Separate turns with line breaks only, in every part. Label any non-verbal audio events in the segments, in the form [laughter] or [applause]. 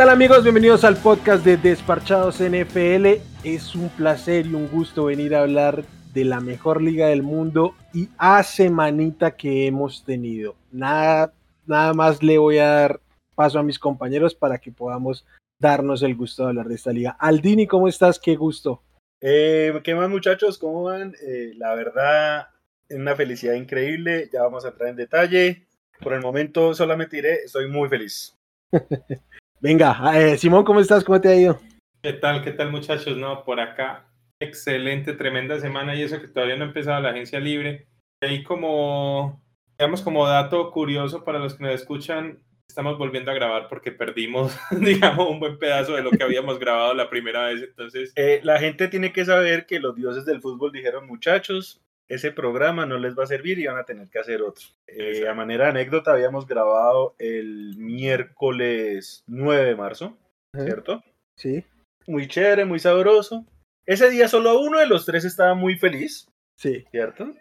tal amigos? Bienvenidos al podcast de Desparchados NFL. Es un placer y un gusto venir a hablar de la mejor liga del mundo y a semanita que hemos tenido. Nada, nada más le voy a dar paso a mis compañeros para que podamos darnos el gusto de hablar de esta liga. Aldini, ¿cómo estás? Qué gusto.
Eh, ¿Qué más muchachos? ¿Cómo van? Eh, la verdad, es una felicidad increíble. Ya vamos a entrar en detalle. Por el momento solamente diré, estoy muy feliz. [laughs]
Venga, eh, Simón, ¿cómo estás? ¿Cómo te ha ido?
¿Qué tal? ¿Qué tal muchachos? No, por acá, excelente, tremenda semana y eso que todavía no ha empezado la agencia libre. Ahí como, digamos, como dato curioso para los que nos escuchan, estamos volviendo a grabar porque perdimos, [laughs] digamos, un buen pedazo de lo que habíamos grabado la primera vez. Entonces,
eh, la gente tiene que saber que los dioses del fútbol dijeron, muchachos, ese programa no les va a servir y van a tener que hacer otro. Eh, a manera de anécdota, habíamos grabado el miércoles 9 de marzo, ¿cierto?
Sí.
Muy chévere, muy sabroso. Ese día solo uno de los tres estaba muy feliz.
Sí.
¿Cierto?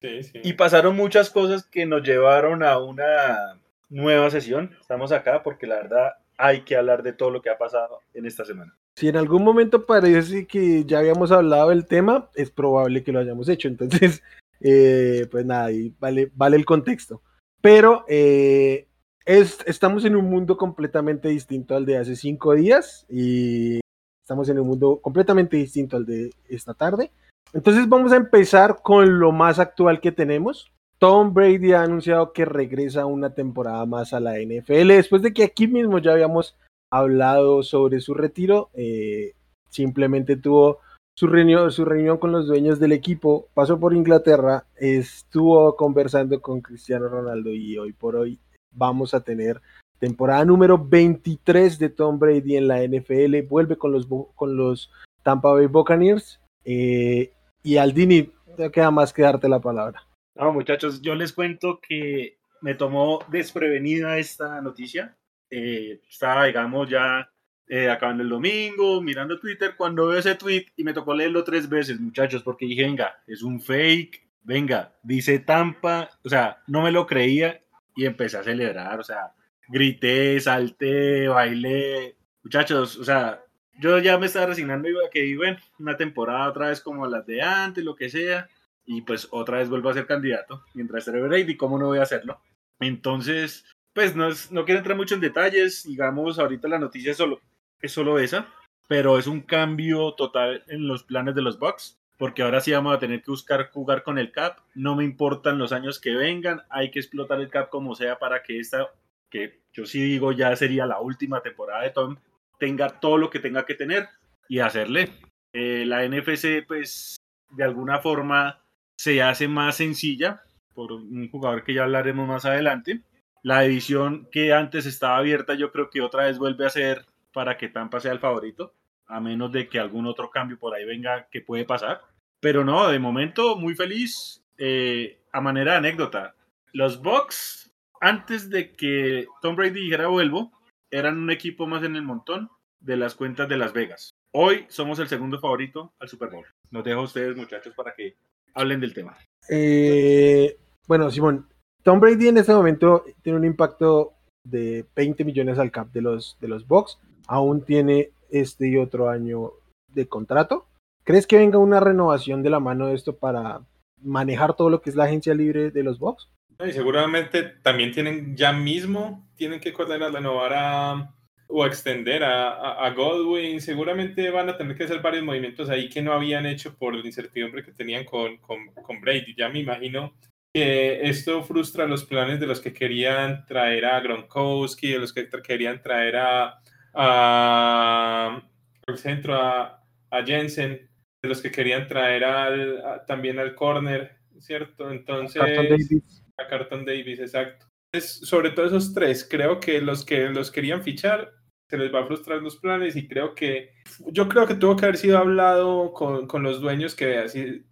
Sí, sí.
Y pasaron muchas cosas que nos llevaron a una nueva sesión. Estamos acá porque la verdad hay que hablar de todo lo que ha pasado en esta semana.
Si en algún momento parece que ya habíamos hablado del tema, es probable que lo hayamos hecho. Entonces, [laughs] eh, pues nada, ahí vale, vale el contexto. Pero eh, es, estamos en un mundo completamente distinto al de hace cinco días y estamos en un mundo completamente distinto al de esta tarde. Entonces vamos a empezar con lo más actual que tenemos. Tom Brady ha anunciado que regresa una temporada más a la NFL después de que aquí mismo ya habíamos hablado sobre su retiro, eh, simplemente tuvo su reunión, su reunión con los dueños del equipo, pasó por Inglaterra, estuvo conversando con Cristiano Ronaldo y hoy por hoy vamos a tener temporada número 23 de Tom Brady en la NFL, vuelve con los, con los Tampa Bay Buccaneers eh, y Aldini, no queda más que darte la palabra.
No, muchachos, yo les cuento que me tomó desprevenida esta noticia eh, estaba, digamos, ya eh, acabando el domingo, mirando Twitter, cuando veo ese tweet y me tocó leerlo tres veces, muchachos, porque dije, venga, es un fake, venga, dice Tampa, o sea, no me lo creía y empecé a celebrar, o sea, grité, salté, bailé, muchachos, o sea, yo ya me estaba resignando a que, bueno, una temporada otra vez como las de antes, lo que sea, y pues otra vez vuelvo a ser candidato, mientras esté Brady, ¿cómo no voy a hacerlo? Entonces, pues no, no quiero entrar mucho en detalles, digamos, ahorita la noticia es solo, es solo esa, pero es un cambio total en los planes de los Bucks, porque ahora sí vamos a tener que buscar jugar con el cap, no me importan los años que vengan, hay que explotar el cap como sea para que esta, que yo sí digo ya sería la última temporada de Tom, tenga todo lo que tenga que tener y hacerle. Eh, la NFC, pues, de alguna forma se hace más sencilla por un jugador que ya hablaremos más adelante la división que antes estaba abierta, yo creo que otra vez vuelve a ser para que Tampa sea el favorito, a menos de que algún otro cambio por ahí venga que puede pasar. Pero no, de momento muy feliz. Eh, a manera de anécdota, los Bucks, antes de que Tom Brady dijera vuelvo, eran un equipo más en el montón de las cuentas de Las Vegas. Hoy somos el segundo favorito al Super Bowl. Los dejo a ustedes, muchachos, para que hablen del tema.
Eh, bueno, Simón, Tom Brady en este momento tiene un impacto de 20 millones al cap de los, de los Bucks. Aún tiene este y otro año de contrato. ¿Crees que venga una renovación de la mano de esto para manejar todo lo que es la agencia libre de los Bucks?
Y seguramente también tienen ya mismo, tienen que renovar a, o extender a, a, Godwin. Seguramente van a tener que hacer varios movimientos ahí que no habían hecho por la incertidumbre que tenían con, con, con Brady. Ya me imagino que esto frustra los planes de los que querían traer a Gronkowski, de los que querían traer a, al centro a, Jensen, de los que querían traer al, también al corner, ¿cierto? Entonces, a Carton Davis, a Carton Davis exacto. Es, sobre todo esos tres, creo que los que los querían fichar se les va a frustrar los planes y creo que yo creo que tuvo que haber sido hablado con, con los dueños que así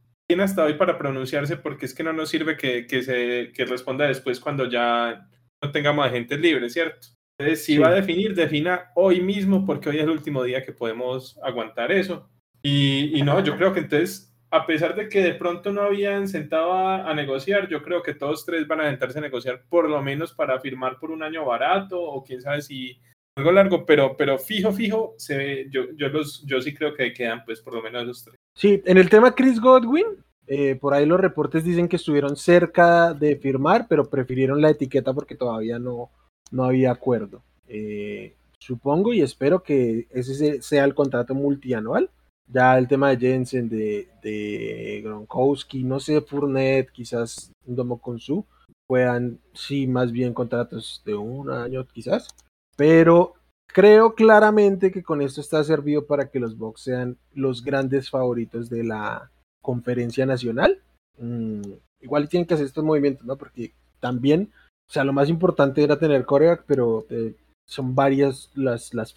hasta hoy para pronunciarse porque es que no nos sirve que, que se que responda después cuando ya no tengamos agentes libres, ¿cierto? Entonces, si va a definir, defina hoy mismo porque hoy es el último día que podemos aguantar eso. Y, y no, yo creo que entonces, a pesar de que de pronto no habían sentado a, a, negociar, yo creo que todos tres van a sentarse a negociar por lo menos para firmar por un año barato o quién sabe si algo largo, pero, pero fijo, fijo, se ve, yo, yo, los, yo sí creo que quedan pues por lo menos los tres.
Sí, en el tema Chris Godwin, eh, por ahí los reportes dicen que estuvieron cerca de firmar, pero prefirieron la etiqueta porque todavía no, no había acuerdo. Eh, supongo y espero que ese sea el contrato multianual. Ya el tema de Jensen, de, de Gronkowski, no sé, Fournette, quizás Domo Konsu, puedan, sí, más bien contratos de un año quizás. Pero creo claramente que con esto está servido para que los Bucks sean los grandes favoritos de la conferencia nacional. Mm, igual tienen que hacer estos movimientos, ¿no? Porque también, o sea, lo más importante era tener coreback, pero eh, son varias las, las,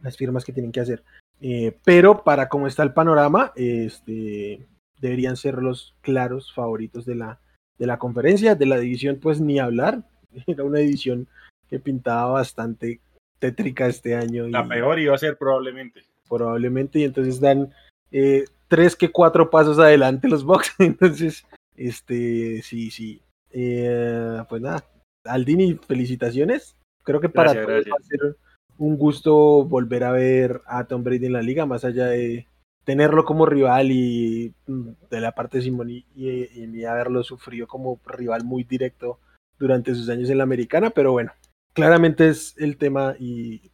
las firmas que tienen que hacer. Eh, pero para cómo está el panorama, este, deberían ser los claros favoritos de la, de la conferencia. De la división, pues ni hablar. [laughs] Era una división que pintaba bastante tétrica este año.
La peor iba a ser probablemente.
Probablemente, y entonces dan eh, tres que cuatro pasos adelante los Bucks. [laughs] Entonces, este, sí, sí. Eh, pues nada, Aldini, felicitaciones. Creo que para todos va a ser un gusto volver a ver a Tom Brady en la liga, más allá de tenerlo como rival y mm, de la parte de Simón y, y, haberlo sufrido como rival muy directo durante sus años en la americana, pero bueno, claramente es el tema y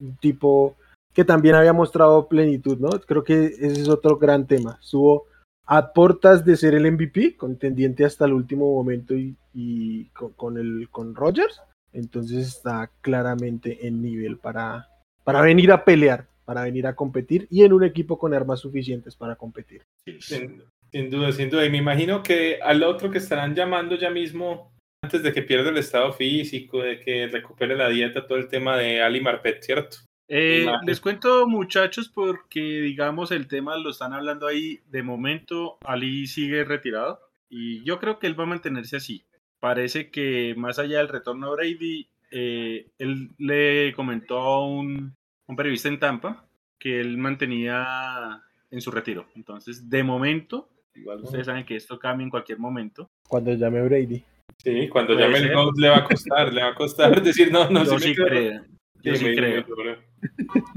un tipo que también había mostrado plenitud, ¿no? Creo que ese es otro gran tema. Estuvo a portas de ser el MVP, contendiente hasta el último momento y, con, el, con Rogers. Entonces está claramente en nivel para, para venir a pelear, para venir a competir y en un equipo con armas suficientes para competir.
Sin duda, sin duda. Y me imagino que al otro que estarán llamando ya mismo antes de que pierda el estado físico, de que recupere la dieta, todo el tema de Ali Marpet, ¿cierto?
Eh, les cuento muchachos porque digamos el tema lo están hablando ahí, de momento Ali sigue retirado y yo creo que él va a mantenerse así. Parece que más allá del retorno a Brady, eh, él le comentó a un, un periodista en Tampa que él mantenía en su retiro. Entonces, de momento, igual ustedes saben que esto cambia en cualquier momento.
Cuando llame Brady.
Sí, cuando llame el GOAT le va a costar, le va a costar [laughs] decir no, no,
yo sí, creo. Yo sí creo.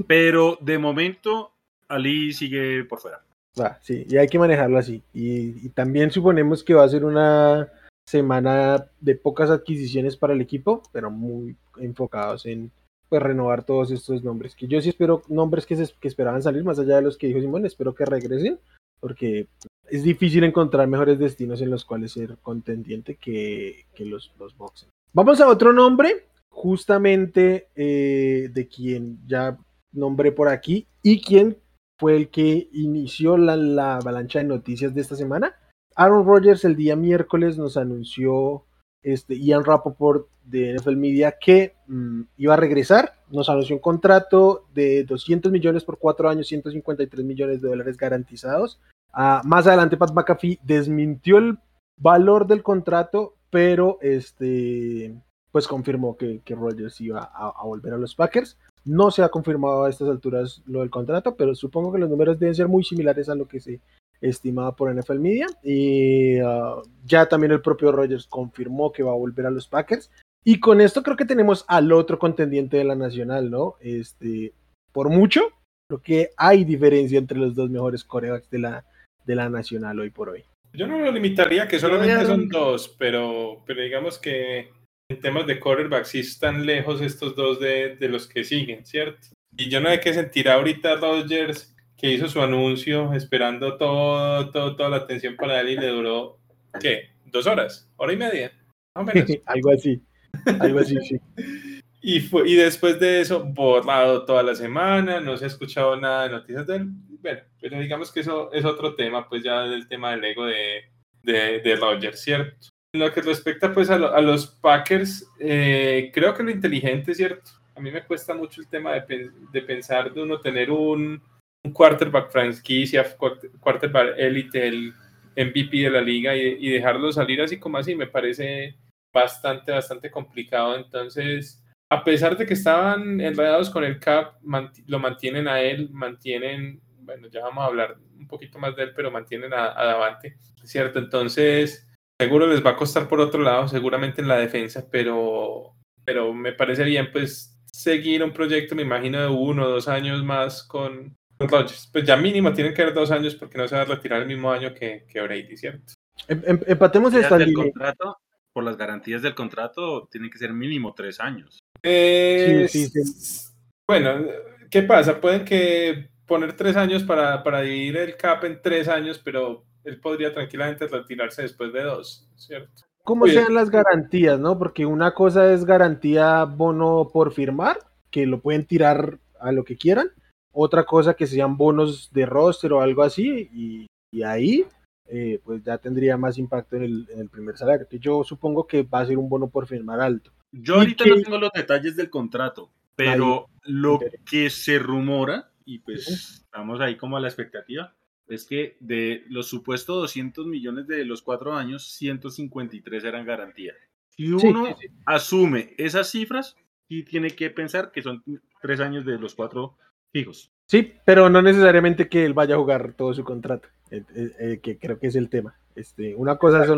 Pero de momento, Ali sigue por fuera.
Ah, sí, y hay que manejarlo así. Y, también suponemos que va a ser una semana de pocas adquisiciones para el equipo, pero muy enfocados en pues renovar todos estos nombres. Que yo sí espero nombres que, se, que esperaban salir, más allá de los que dijo Simón, espero que regresen, porque es difícil encontrar mejores destinos en los cuales ser contendiente que, los, los. Vamos a otro nombre, justamente eh, de quien ya nombré por aquí y quien fue el que inició la, avalancha de noticias de esta semana. Aaron Rodgers el día miércoles nos anunció este, Ian Rappaport de NFL Media que mm, iba a regresar. Nos anunció un contrato de 200 millones por cuatro años, 153 millones de dólares garantizados. Ah, más adelante Pat McAfee desmintió el valor del contrato, pero este, pues confirmó que, que Rodgers iba a, volver a los Packers. No se ha confirmado a estas alturas lo del contrato, pero supongo que los números deben ser muy similares a lo que se estimaba por NFL Media. Y ah, ya también el propio Rodgers confirmó que va a volver a los Packers. Y con esto creo que tenemos al otro contendiente de la Nacional, ¿no? Este, por mucho, creo que hay diferencia entre los dos mejores corebacks de la, de la Nacional hoy por hoy.
Yo no lo limitaría, que solamente son dos, pero, pero digamos que en temas de quarterback sí están lejos estos dos de, de los que siguen, ¿cierto? Y yo no hay que sentir ahorita Rodgers que hizo su anuncio esperando todo, todo, toda la atención para él y le duró, ¿qué? ¿Dos horas? ¿Hora y media? [laughs]
algo así, algo así, sí. [laughs]
Y, fue, y después de eso, borrado toda la semana, no se ha escuchado nada de noticias de él. Bueno, pero digamos que eso es otro tema, pues ya del tema del ego de, de, de Rogers, ¿cierto? En lo que respecta pues a, a los Packers, eh, creo que lo inteligente, ¿cierto? A mí me cuesta mucho el tema de, de pensar de uno tener un, un quarterback franquicia, quarterback élite, el MVP de la liga y, y dejarlo salir así como así, me parece bastante, bastante complicado. Entonces, a pesar de que estaban enredados con el cap, lo mantienen a él, mantienen, bueno, ya vamos a hablar un poquito más de él, pero mantienen a, Davante, ¿cierto? Entonces, seguro les va a costar por otro lado, seguramente en la defensa, pero, pero me parece bien, pues, seguir un proyecto, me imagino, de uno o dos años más con, Rodgers. Pues ya mínimo tienen que haber dos años porque no se va a retirar el mismo año que, que Brady, ¿cierto?
Em, em, empatemos esta
el contrato, por las garantías del contrato, tienen que ser mínimo tres años.
sí, sí, sí. Bueno, ¿qué pasa? Pueden que poner tres años para, para dividir el cap en tres años, pero él podría tranquilamente retirarse después de dos, ¿cierto?
¿Cómo sean las garantías, no? Porque una cosa es garantía bono por firmar, que lo pueden tirar a lo que quieran. Otra cosa que sean bonos de roster o algo así, y, ahí eh, pues ya tendría más impacto en el, primer salario, que yo supongo que va a ser un bono por firmar alto.
Yo ahorita no tengo los detalles del contrato, pero lo que se rumora, y pues estamos ahí como a la expectativa, es que de los supuestos 200 millones de los cuatro años, 153 eran garantía. Si uno asume esas cifras, sí tiene que pensar que son tres años de los cuatro fijos.
Sí, pero no necesariamente que él vaya a jugar todo su contrato, eh, eh, eh, que creo que es el tema. Este, una cosa es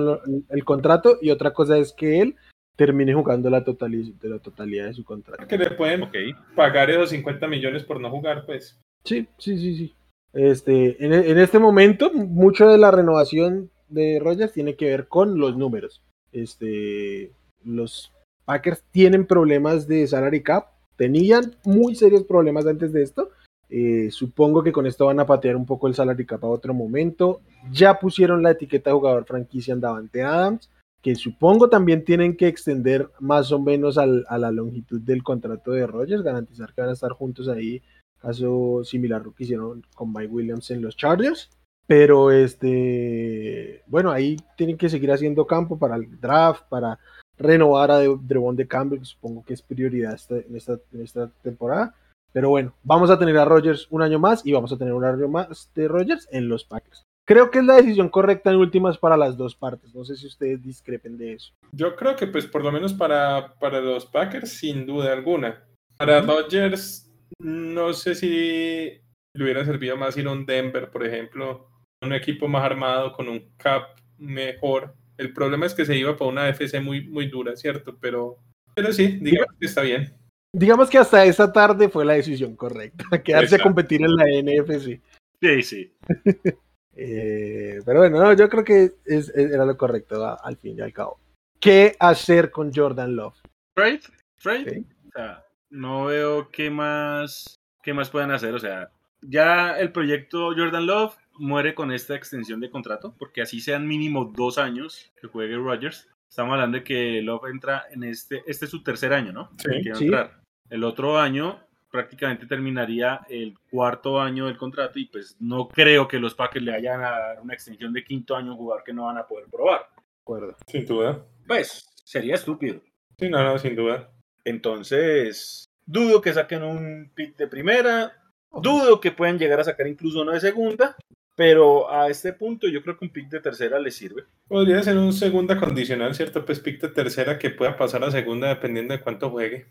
el contrato y otra cosa es que él termine jugando la, de la totalidad de su contrato.
Que le pueden pagar esos 50 millones por no jugar, pues.
Sí, sí, sí, sí. Este, en, este momento, mucho de la renovación de Rogers tiene que ver con los números. Este, los Packers tienen problemas de salary cap, tenían muy serios problemas antes de esto. Eh, supongo que con esto van a patear un poco el salary cap a otro momento. Ya pusieron la etiqueta jugador franquicia en Davante Adams, que supongo también tienen que extender más o menos a la longitud del contrato de Rogers, garantizar que van a estar juntos ahí caso similar lo que hicieron con Mike Williams en los Chargers. Pero este, bueno, ahí tienen que seguir haciendo campo para el draft, para renovar a Drevon de Campbell, supongo que es prioridad en, esta, en esta temporada. Pero bueno, vamos a tener a Rogers un año más y vamos a tener un año más de Rogers en los Packers. Creo que es la decisión correcta en últimas para las dos partes. No sé si ustedes discrepen de eso.
Yo creo que pues por lo menos para, para los Packers sin duda alguna. Para Rogers no sé si le hubiera servido más ir a un Denver, por ejemplo, un equipo más armado con un cap mejor. El problema es que se iba por una FC muy, muy dura, ¿cierto? Pero, pero sí, digamos que está bien.
Digamos que hasta esta tarde fue la decisión correcta, [laughs] quedarse a competir en la NFC.
Sí, sí. [laughs]
Eh, pero bueno, yo creo que era lo correcto al fin y al cabo. ¿Qué hacer con Jordan Love?
Trade, trade. O sea, no veo qué más, qué más pueden hacer. O sea, ya el proyecto Jordan Love muere con esta extensión de contrato, porque así sean mínimo dos años que juegue Rodgers. Estamos hablando de que Love entra en este, este es su tercer año, ¿no?
Sí,
El otro año prácticamente terminaría el cuarto año del contrato y pues no creo que los Packers le vayan a dar una extensión de quinto año a jugar que no van a poder probar.
acuerdo.
Sin duda.
Pues sería estúpido.
Sí, no, no, sin duda.
Entonces, dudo que saquen un pick de primera, dudo que puedan llegar a sacar incluso uno de segunda, pero a este punto yo creo que un pick de tercera les sirve.
Podría ser un segunda condicional, ¿cierto? Pues pick de tercera que pueda pasar a segunda dependiendo de cuánto juegue.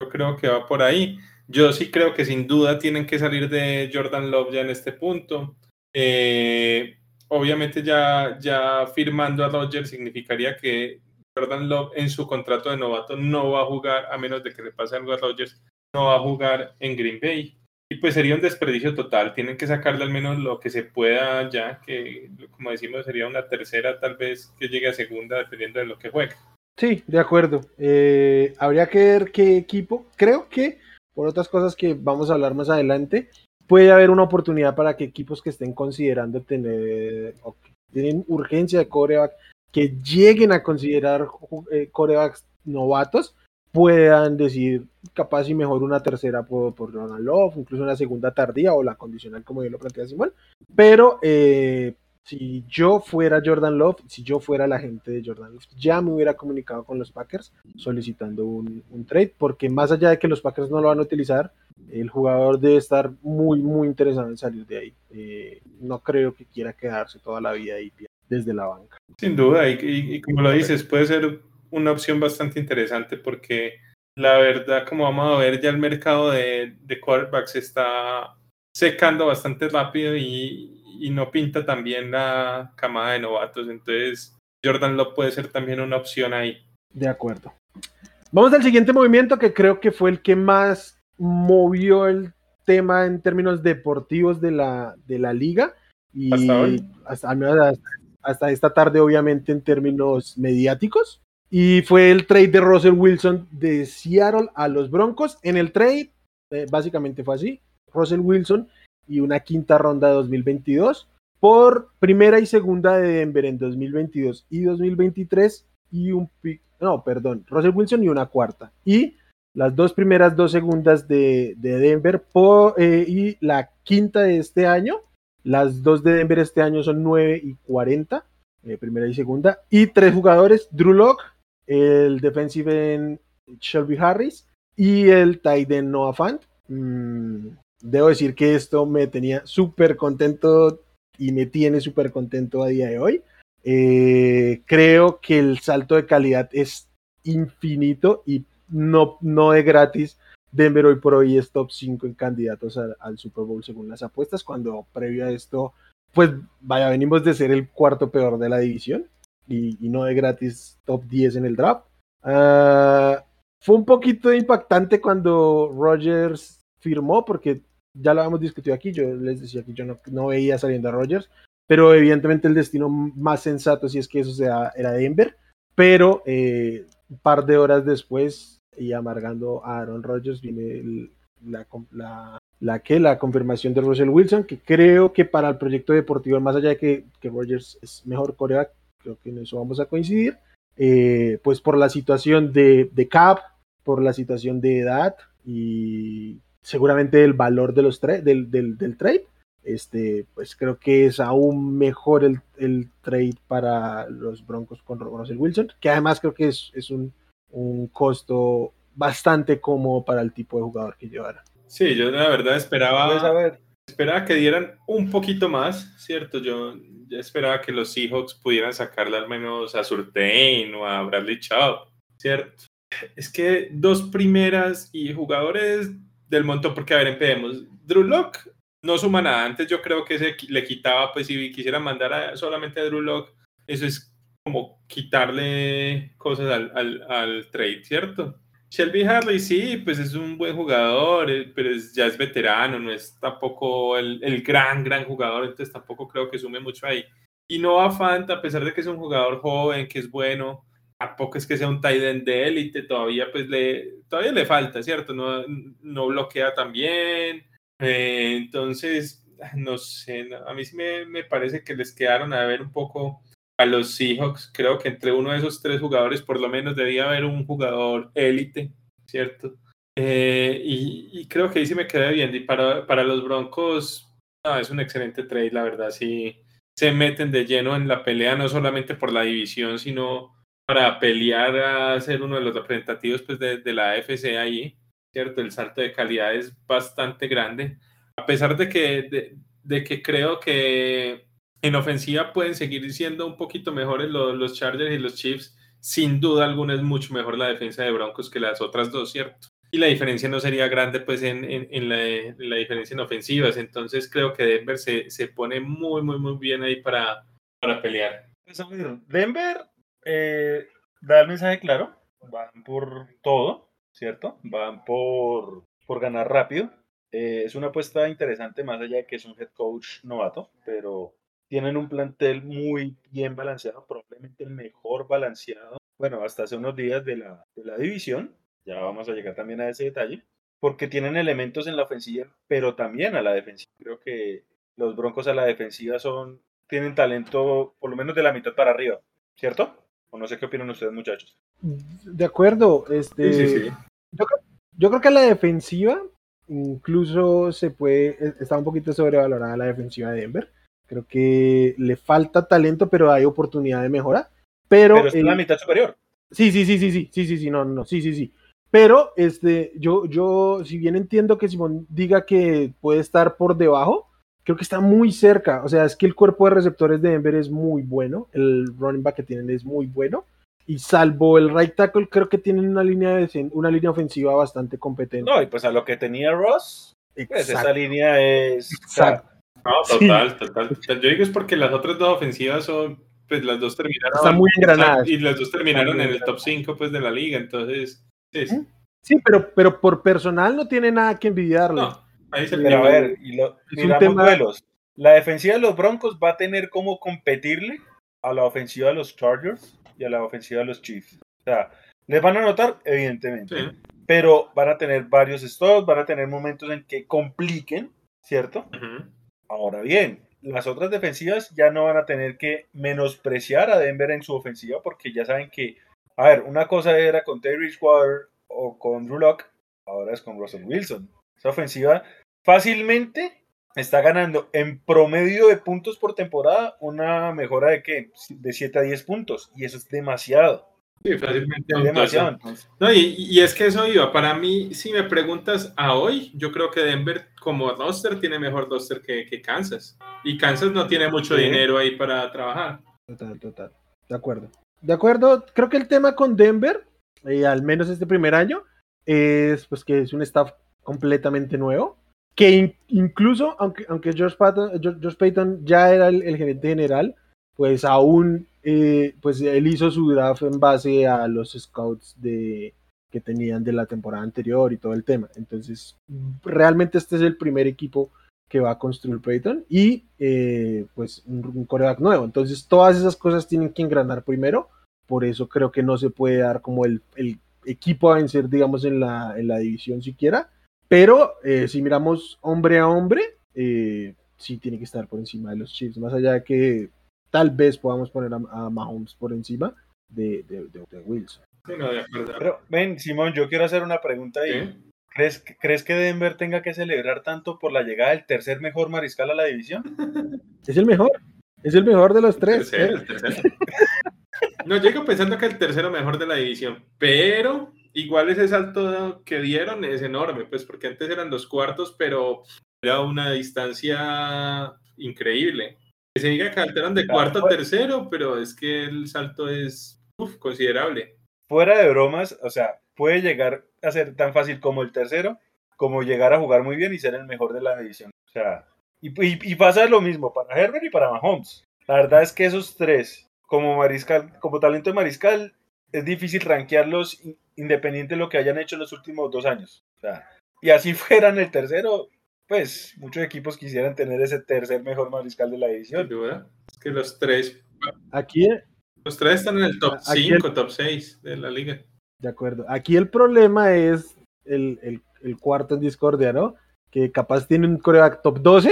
Yo creo que va por ahí. Yo sí creo que sin duda tienen que salir de Jordan Love ya en este punto. Eh, obviamente ya, ya firmando a Roger significaría que Jordan Love en su contrato de novato no va a jugar, a menos de que le pase algo a Rodgers, no va a jugar en Green Bay. Y pues sería un desperdicio total. Tienen que sacarle al menos lo que se pueda ya, que como decimos sería una tercera tal vez que llegue a segunda dependiendo de lo que juegue.
Sí, de acuerdo. Eh, habría que ver qué equipo. Creo que, por otras cosas que vamos a hablar más adelante, puede haber una oportunidad para que equipos que estén considerando tener, o que tienen urgencia de coreback, que lleguen a considerar eh, corebacks novatos puedan decir capaz y mejor una tercera por, por Jordan Love, incluso una segunda tardía o la condicional como yo lo plantea Simón. Pero eh, si yo fuera Jordan Love, si yo fuera la gente de Jordan Love, ya me hubiera comunicado con los Packers solicitando un, trade, porque más allá de que los Packers no lo van a utilizar, el jugador debe estar muy, muy interesado en salir de ahí. Eh, no creo que quiera quedarse toda la vida ahí desde la banca.
Sin duda, y, como lo dices, puede ser una opción bastante interesante porque la verdad, como vamos a ver, ya el mercado de, de quarterbacks está secando bastante rápido y, no pinta también la camada de novatos. Entonces, Jordan Love puede ser también una opción ahí.
De acuerdo. Vamos al siguiente movimiento que creo que fue el que más movió el tema en términos deportivos de la, de la liga y hasta, hasta, esta tarde obviamente en términos mediáticos y fue el trade de Russell Wilson de Seattle a los Broncos. En el trade eh, básicamente fue así, Russell Wilson y una quinta ronda de 2022 por primera y segunda de Denver en 2022 y 2023 y un pick, no, perdón, Russell Wilson y una cuarta. Y las dos primeras, dos segundas de, Denver eh, y la quinta de este año. Las dos de Denver este año son 9 y 40, eh, primera y segunda. Y tres jugadores, Drew Locke, el defensive en Shelby Harris y el tight end Noah Fant. Mm, debo decir que esto me tenía súper contento y me tiene súper contento a día de hoy. Eh, creo que el salto de calidad es infinito y no, no es gratis. Denver hoy por hoy es top 5 en candidatos al Super Bowl según las apuestas, cuando previo a esto, pues vaya, venimos de ser el cuarto peor de la división y, no de gratis top 10 en el draft. Ah, fue un poquito impactante cuando Rogers firmó, porque ya lo habíamos discutido aquí, yo les decía que yo no, no veía saliendo a Rogers, pero evidentemente el destino más sensato, si es que eso sea, era Denver, pero eh, un par de horas después y amargando a Aaron Rodgers viene la, la, que, la confirmación de Russell Wilson, que creo que para el proyecto deportivo, más allá de que, que Rodgers es mejor coreback, creo que en eso vamos a coincidir, eh, pues por la situación de, de cap, por la situación de edad y seguramente el valor de los del, del, del trade, este, pues creo que es aún mejor el, el trade para los Broncos con Russell Wilson, que además creo que es, es un, un, costo bastante cómodo para el tipo de jugador que llevara.
Sí, yo la verdad esperaba, esperaba que dieran un poquito más, ¿cierto? Yo esperaba que los Seahawks pudieran sacarle al menos a Surtain o a Bradley Chubb, ¿cierto? Es que dos primeras y jugadores del montón, porque a ver, empecemos. Drew Locke no suma nada. Antes yo creo que se le quitaba, pues si quisiera mandar solamente a Drew Locke, eso es como quitarle cosas al, al, al, trade, ¿cierto? Shelby Harley sí, pues es un buen jugador, eh, pero ya es veterano, no es tampoco el, el, gran, gran jugador, entonces tampoco creo que sume mucho ahí. Y Noah Fant, a pesar de que es un jugador joven, que es bueno, tampoco es que sea un tight end de élite, todavía pues le, todavía le falta, ¿cierto? No, no bloquea tan bien, eh, entonces, no sé, a mí sí me, parece que les quedaron a ver un poco a los Seahawks. Creo que entre uno de esos tres jugadores por lo menos debía haber un jugador élite, ¿cierto? Eh, y, creo que ahí sí me quedé bien. Y para, para los Broncos, es un excelente trade, la verdad. Sí, se meten de lleno en la pelea, no solamente por la división, sino para pelear a ser uno de los representativos pues, de, de la AFC ahí. ¿cierto? El salto de calidad es bastante grande, a pesar de que, de, que creo que en ofensiva pueden seguir siendo un poquito mejores los, los, Chargers y los Chiefs, sin duda alguna es mucho mejor la defensa de Broncos que las otras dos, ¿cierto? Y la diferencia no sería grande pues en, en, la, diferencia en ofensivas, entonces creo que Denver se, se pone muy, muy, muy bien ahí para, para pelear.
Pues, Denver eh, da el mensaje claro, van por todo, ¿cierto? Van por, por ganar rápido. Eh, es una apuesta interesante, más allá de que es un head coach novato, pero tienen un plantel muy bien balanceado, probablemente el mejor balanceado, bueno, hasta hace unos días de la, de la división. Ya vamos a llegar también a ese detalle, porque tienen elementos en la ofensiva, pero también a la defensiva. Creo que los Broncos a la defensiva son tienen talento por lo menos de la mitad para arriba, ¿cierto? O no sé qué opinan ustedes, muchachos.
De acuerdo, este. Yo, creo que la defensiva incluso se puede. E, está un poquito sobrevalorada la defensiva de Denver. Creo que le falta talento, pero hay oportunidad de mejora. Pero,
pero es la mitad superior.
Sí, sí, sí, sí, sí, sí, sí, sí, no, no, sí, sí, sí. Pero este, yo, yo, si bien entiendo que Simón diga que puede estar por debajo, creo que está muy cerca. O sea, es que el cuerpo de receptores de Denver es muy bueno. El running back que tienen es muy bueno. Y salvo el right tackle, creo que tienen una línea, de, una línea ofensiva bastante competente.
No, y pues a lo que tenía Ross, pues esa línea es.
Exacto. No, total, total, Yo digo es porque las otras dos ofensivas son, pues las dos terminaron.
Están muy engranadas.
Y las dos terminaron en el top 5 pues, de la liga. Entonces, Sí, sí.
Sí, pero, pero por personal no tiene nada que envidiarle.
No, ahí se
Pero a ver, y lo,
tema-
duelos. La defensiva de los Broncos va a tener cómo competirle a la ofensiva de los Chargers y a la ofensiva de los Chiefs. O sea, les van a anotar, evidentemente,
Sí.
pero van a tener varios stops, van a tener momentos en que compliquen, ¿cierto? Ahora bien, las otras defensivas ya no van a tener que menospreciar a Denver en su ofensiva porque ya saben que, a ver, una cosa era con Terry Bridgewater o con Drew Lock, ahora es con Russell Wilson. Esa ofensiva fácilmente está ganando en promedio de puntos por temporada una mejora de qué? De 7 a 10 puntos y eso es demasiado.
Sí, fácilmente
Es demasiado. entonces.
No, y, y es que eso iba. Para mí, si me preguntas a hoy, yo creo que Denver como roster tiene mejor roster que, que Kansas. Y Kansas no tiene mucho
Sí.
dinero ahí para trabajar.
Total, total. De acuerdo. De acuerdo, creo que el tema con Denver, eh, al menos este primer año, es pues que es un staff completamente nuevo. Que in- incluso, aunque, aunque George, Patton, Payton ya era el, el gerente general, pues aún eh, pues él hizo su draft en base a los scouts de, que tenían de la temporada anterior y todo el tema. Entonces, realmente este es el primer equipo que va a construir Payton y eh, pues un, un coreback nuevo. Entonces todas esas cosas tienen que engranar primero. Por eso creo que no se puede dar como el, el equipo a vencer, digamos, en la, en la división siquiera. Pero eh, si miramos hombre a hombre, eh, sí tiene que estar por encima de los Chiefs. Más allá de que tal vez podamos poner a, a Mahomes por encima de, de, de- de Wilson.
Sí, no, de acuerdo.
Pero ven, Simón, yo quiero hacer una pregunta ahí.
Sí.
¿Crees, ¿Crees que Denver tenga que celebrar tanto por la llegada del tercer mejor mariscal a la división?
Es el mejor. Es el mejor de los tres.
Tercero,
¿eh?
el tercero. [laughs] No, llego pensando que el tercero mejor de la división, pero igual ese salto que dieron es enorme, pues porque antes eran los cuartos, pero era una distancia increíble. Que se diga que saltaron de cuarto a tercero, pero es que el salto es uf, considerable.
Fuera de bromas, o sea, puede llegar a ser tan fácil como el tercero, como llegar a jugar muy bien y ser el mejor de la división. O sea, y, y- y pasa lo mismo para Herbert y para Mahomes. La verdad es que esos tres, como mariscal, como talento de mariscal, es difícil rankearlos independiente de lo que hayan hecho en los últimos dos años. O sea, y así [laughs] fueran el tercero, pues muchos equipos quisieran tener ese tercer mejor mariscal de la
Sin
división.
duda. Es que los tres,
Aquí,
los tres están en el top
Aquí
5, top 6 de la liga.
De acuerdo. Aquí el problema es el, el- el cuarto en discordia, ¿no? Que capaz tiene un coreback top 12,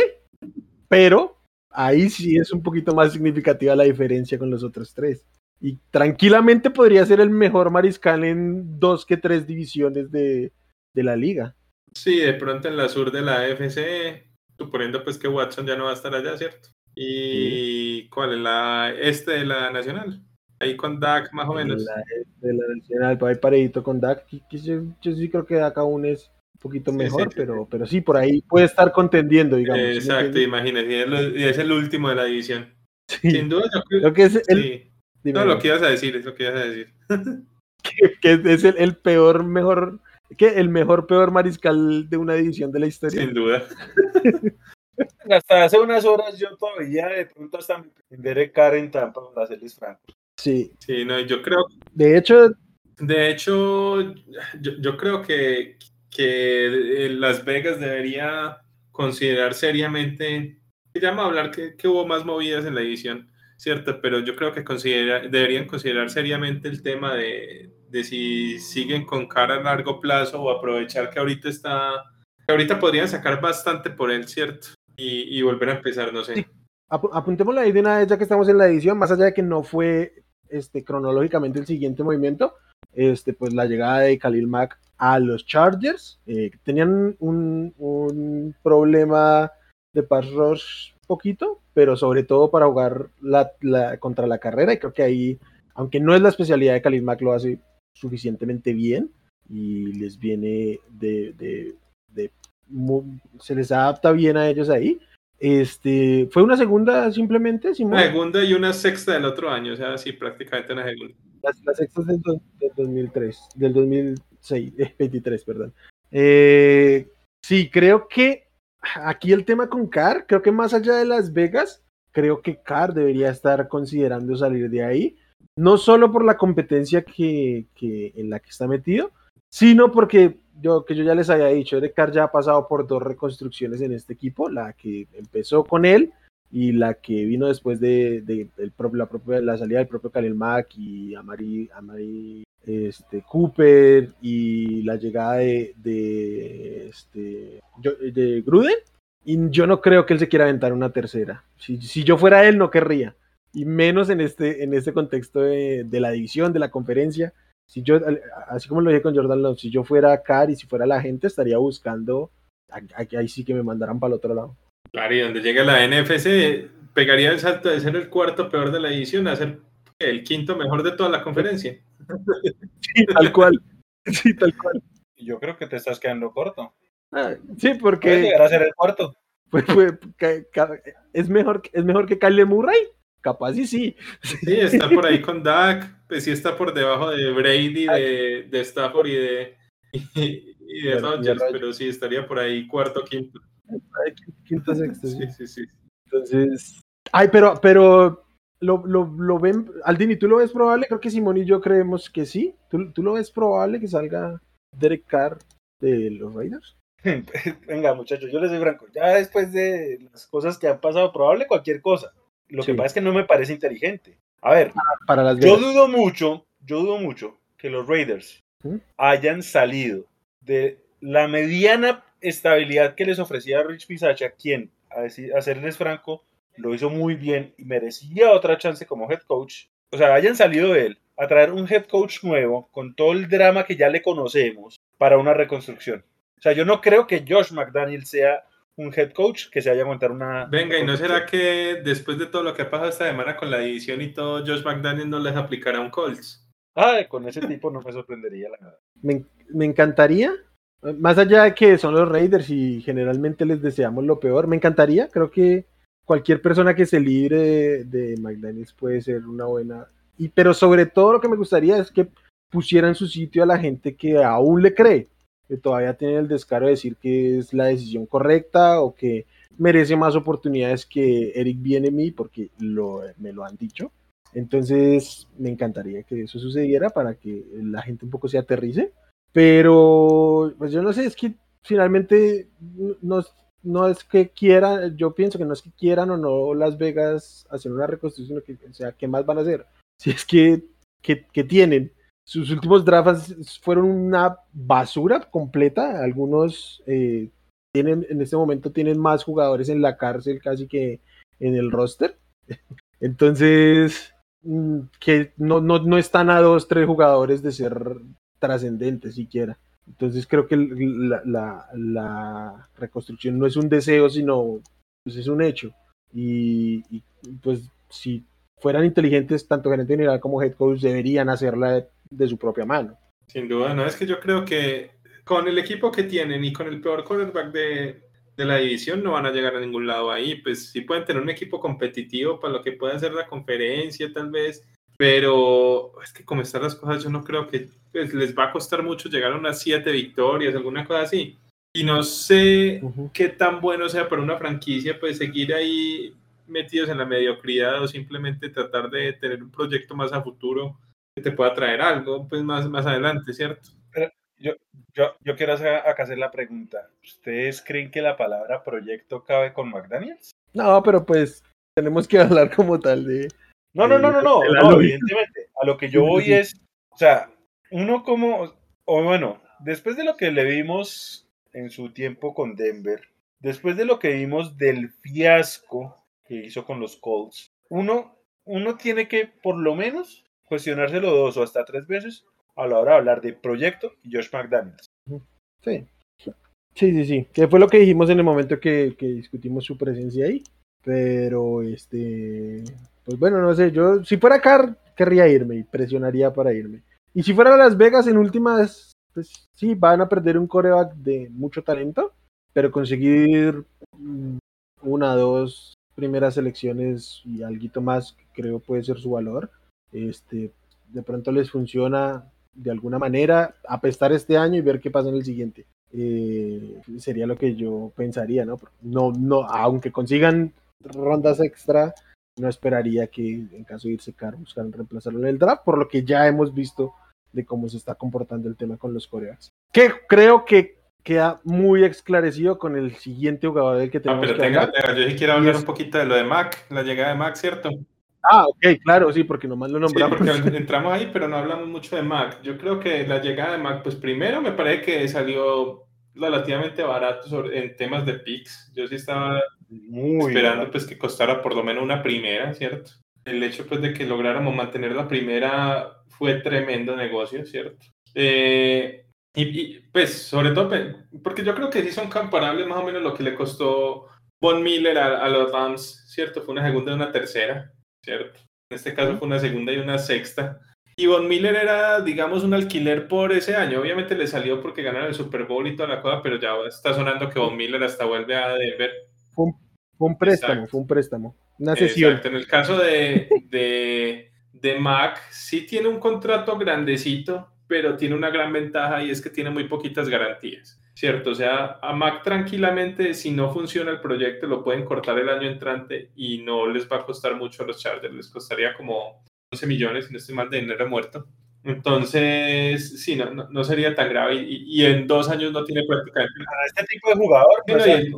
pero ahí sí es un poquito más significativa la diferencia con los otros tres. Y tranquilamente podría ser el mejor mariscal en dos que tres divisiones de, de la liga.
Sí, de pronto en la sur de la AFC, suponiendo pues que Watson ya no va a estar allá, ¿cierto? ¿Y cuál es la este de la nacional? Ahí con Dak más o menos.
La, de la nacional, ahí paredito con Dak. que- que yo, yo sí creo que Dak aún es un poquito mejor,
sí, sí,
pero, pero sí, por ahí puede estar contendiendo, digamos. ¿sí me
Exacto, imagínese, y es, el último de la división. Sin duda, yo creo
Creo que es el. Dime,
No, lo que ibas a decir, es lo que ibas a decir. [laughs]
que es el, el peor, mejor, que el mejor, peor mariscal de una división de la historia.
Sin duda.
Hasta hace unas horas yo todavía de pronto hasta me Derek Carr en Tampa para serles franco.
Sí,
Sí, no, yo creo
de hecho,
De hecho, yo, yo creo que, que Las Vegas debería considerar seriamente, ya a hablar que, que hubo más movidas en la edición, ¿cierto? Pero yo creo que considera, deberían considerar seriamente el tema de, de si siguen con cara a largo plazo o aprovechar que ahorita está, que ahorita podrían sacar bastante por él, ¿cierto? Y, y volver a empezar, no sé.
Sí. apu- apuntémosla ahí de una vez ya que estamos en la edición, más allá de que no fue este, cronológicamente el siguiente movimiento, este, pues la llegada de Khalil Mack a los Chargers, eh, tenían un, un problema de pass rush poquito, pero sobre todo para jugar la, la- contra la carrera, y creo que ahí, aunque no es la especialidad de Khalil Mack, lo hace suficientemente bien y les viene de, de- de mu- se les adapta bien a ellos ahí. Este, fue una segunda simplemente, Simón.
Una segunda y una sexta del otro año, o sea, sí, prácticamente una segunda.
Las, las sextas del, do- del 2003, del 2006, eh, 23, perdón. Eh, sí, creo que aquí el tema con Carr, creo que más allá de Las Vegas, creo que Carr debería estar considerando salir de ahí, no solo por la competencia que, que en la que está metido, sino porque yo, que yo ya les había dicho, Derek Carr ya ha pasado por dos reconstrucciones en este equipo, la que empezó con él y la que vino después de, la salida del propio Khalil Mack y Amari, Amari este, Cooper y la llegada de, de, este, de Gruden. Y yo no creo que él se quiera aventar una tercera. Si, si yo fuera él, no querría. Y menos en este, en este contexto de, de la división, de la conferencia si yo, así como lo dije con Jordan Love, si yo fuera Car y si fuera la gente, estaría buscando, ahí sí que me mandaran para el otro lado.
Claro, y donde llegue la NFC, pegaría el salto de ser el cuarto peor de la edición a ser el quinto mejor de toda la conferencia.
Sí, tal cual. Sí, tal cual.
Yo creo que te estás quedando corto.
Ah, sí, porque.
Puede llegar a ser el cuarto.
Pues, pues es, mejor, es mejor que Kyle Murray. Capaz y sí.
Sí, está por ahí con Dak, pues sí está por debajo de Brady, de, de Stafford y de, y, de Rodgers, pero sí estaría por ahí cuarto, quinto.
Quinto, sexto. Sí, sí, sí. Entonces, ay, pero, pero lo, lo, lo ven, Aldini, ¿tú lo ves probable? Creo que Simón y yo creemos que sí. ¿Tú, ¿Tú, lo ves probable que salga Derek Carr de los Raiders? [laughs]
Venga, muchachos, yo les doy franco. Ya después de las cosas que han pasado, probable cualquier cosa. Lo que pasa es que no me parece inteligente. A ver, ah, yo dudo mucho, yo dudo mucho que los Raiders ¿Mm? hayan salido de la mediana estabilidad que les ofrecía Rich Pisacha, quien, a, decir, a serles franco, lo hizo muy bien y merecía otra chance como head coach. O sea, hayan salido de él a traer un head coach nuevo con todo el drama que ya le conocemos para una reconstrucción. O sea, yo no creo que Josh McDaniel sea un head coach que se haya montar una.
Venga, ¿y no será que después de todo lo que ha pasado esta semana con la división y todo, Josh McDaniel no les aplicará un Colts?
Ah, con ese tipo no me sorprendería la verdad.
Me, me encantaría, más allá de que son los Raiders y generalmente les deseamos lo peor, me encantaría, creo que cualquier persona que se libre de, de puede ser una buena. Y, pero sobre todo lo que me gustaría es que pusieran su sitio a la gente que aún le cree que todavía tiene el descaro de decir que es la decisión correcta o que merece más oportunidades que Eric Bienemi, porque me lo han dicho. Entonces, me encantaría que eso sucediera para que la gente un poco se aterrice. Pero, pues yo no sé, es que finalmente no, no es que quieran, yo pienso que no es que quieran o no Las Vegas hacer una reconstrucción, o sea, ¿qué más van a hacer? [laughs] Si es que, que, que tienen sus últimos drafts fueron una basura completa. Algunos eh, tienen, en este momento tienen más jugadores en la cárcel casi que en el roster. [laughs] Entonces, mm, que no, no, no están a dos, tres jugadores de ser trascendentes siquiera. Entonces creo que la, reconstrucción no es un deseo, sino pues es un hecho. Y, pues si fueran inteligentes, tanto gerente general como head coach deberían hacerla de, su propia mano.
Sin duda, no es que yo creo que con el equipo que tienen y con el peor quarterback de, la división no van a llegar a ningún lado ahí. Pues sí pueden tener un equipo competitivo para lo que pueda hacer la conferencia, tal vez, pero es que como están las cosas, yo no creo que pues, les va a costar mucho llegar a unas siete victorias, alguna cosa así. Y no sé qué tan bueno sea para una franquicia, pues seguir ahí metidos en la mediocridad o simplemente tratar de tener un proyecto más a futuro que te pueda traer algo pues más, más adelante, ¿cierto?
yo, yo, yo quiero hacer, acá hacer la pregunta. ¿Ustedes creen que la palabra proyecto cabe con McDaniels?
No, pero pues tenemos que [laughs] hablar como tal de...
No, no, no, no, no, evidentemente. A lo que yo voy es, o sea, uno como, o bueno, después de lo que le vimos en su tiempo con Denver, después de lo que vimos del fiasco que hizo con los Colts, uno, uno tiene que por lo menos cuestionárselo dos o hasta tres veces a la hora de hablar de proyecto y Josh McDaniels.
Sí. Sí, sí, sí. Que fue lo que dijimos en el momento que, que discutimos su presencia ahí. Pero, este, pues bueno, no sé, yo si fuera Carr, querría irme y presionaría para irme. Y si fuera Las Vegas en últimas, pues sí, van a perder un coreback de mucho talento, pero conseguir una, dos, primeras elecciones y algo más, creo puede ser su valor. Este, de pronto les funciona de alguna manera, apestar este año y ver qué pasa en el siguiente. Eh, sería lo que yo pensaría, ¿no? No, no, aunque consigan rondas extra, no esperaría que en caso de irse caro buscaran reemplazarlo en el draft, por lo que ya hemos visto de cómo se está comportando el tema con los coreanos. Que creo que queda muy esclarecido con el siguiente jugador del que ah, tenemos
ah, pero
que
tenga, Tenga, yo sí quiero hablar un poquito de lo de Mac, la llegada de Mac, ¿cierto?
Ah, ok, claro, sí, porque nomás lo nombramos.
Sí, porque [laughs] entramos ahí, pero no hablamos mucho de Mac. Yo creo que la llegada de Mac, pues primero me parece que salió relativamente barato sobre, en temas de picks. Yo sí estaba muy esperando pues que costara por lo menos una primera, ¿cierto? El hecho pues de que lográramos mantener la primera fue tremendo negocio, ¿cierto? Eh, y, pues sobre todo, porque yo creo que sí son comparables más o menos lo que le costó Von Miller a, a los Rams, ¿cierto? Fue una segunda y una tercera, ¿cierto? En este caso fue una segunda y una sexta. Y Von Miller era, digamos, un alquiler por ese año. Obviamente le salió porque ganaron el Super Bowl y toda la cosa, pero ya está sonando que Von Miller hasta vuelve a Denver.
Fue un, préstamo, fue un préstamo. Una sesión.
Exacto. En el caso de, de, de Mac, sí tiene un contrato grandecito, pero tiene una gran ventaja y es que tiene muy poquitas garantías. ¿Cierto? O sea, a Mac tranquilamente, si no funciona el proyecto, lo pueden cortar el año entrante y no les va a costar mucho a los Chargers. Les costaría como 11 millones, si no estoy mal, de dinero muerto. Entonces, sí, no, no, sería tan grave y, en dos años no tiene prácticamente.
Para este tipo de jugador.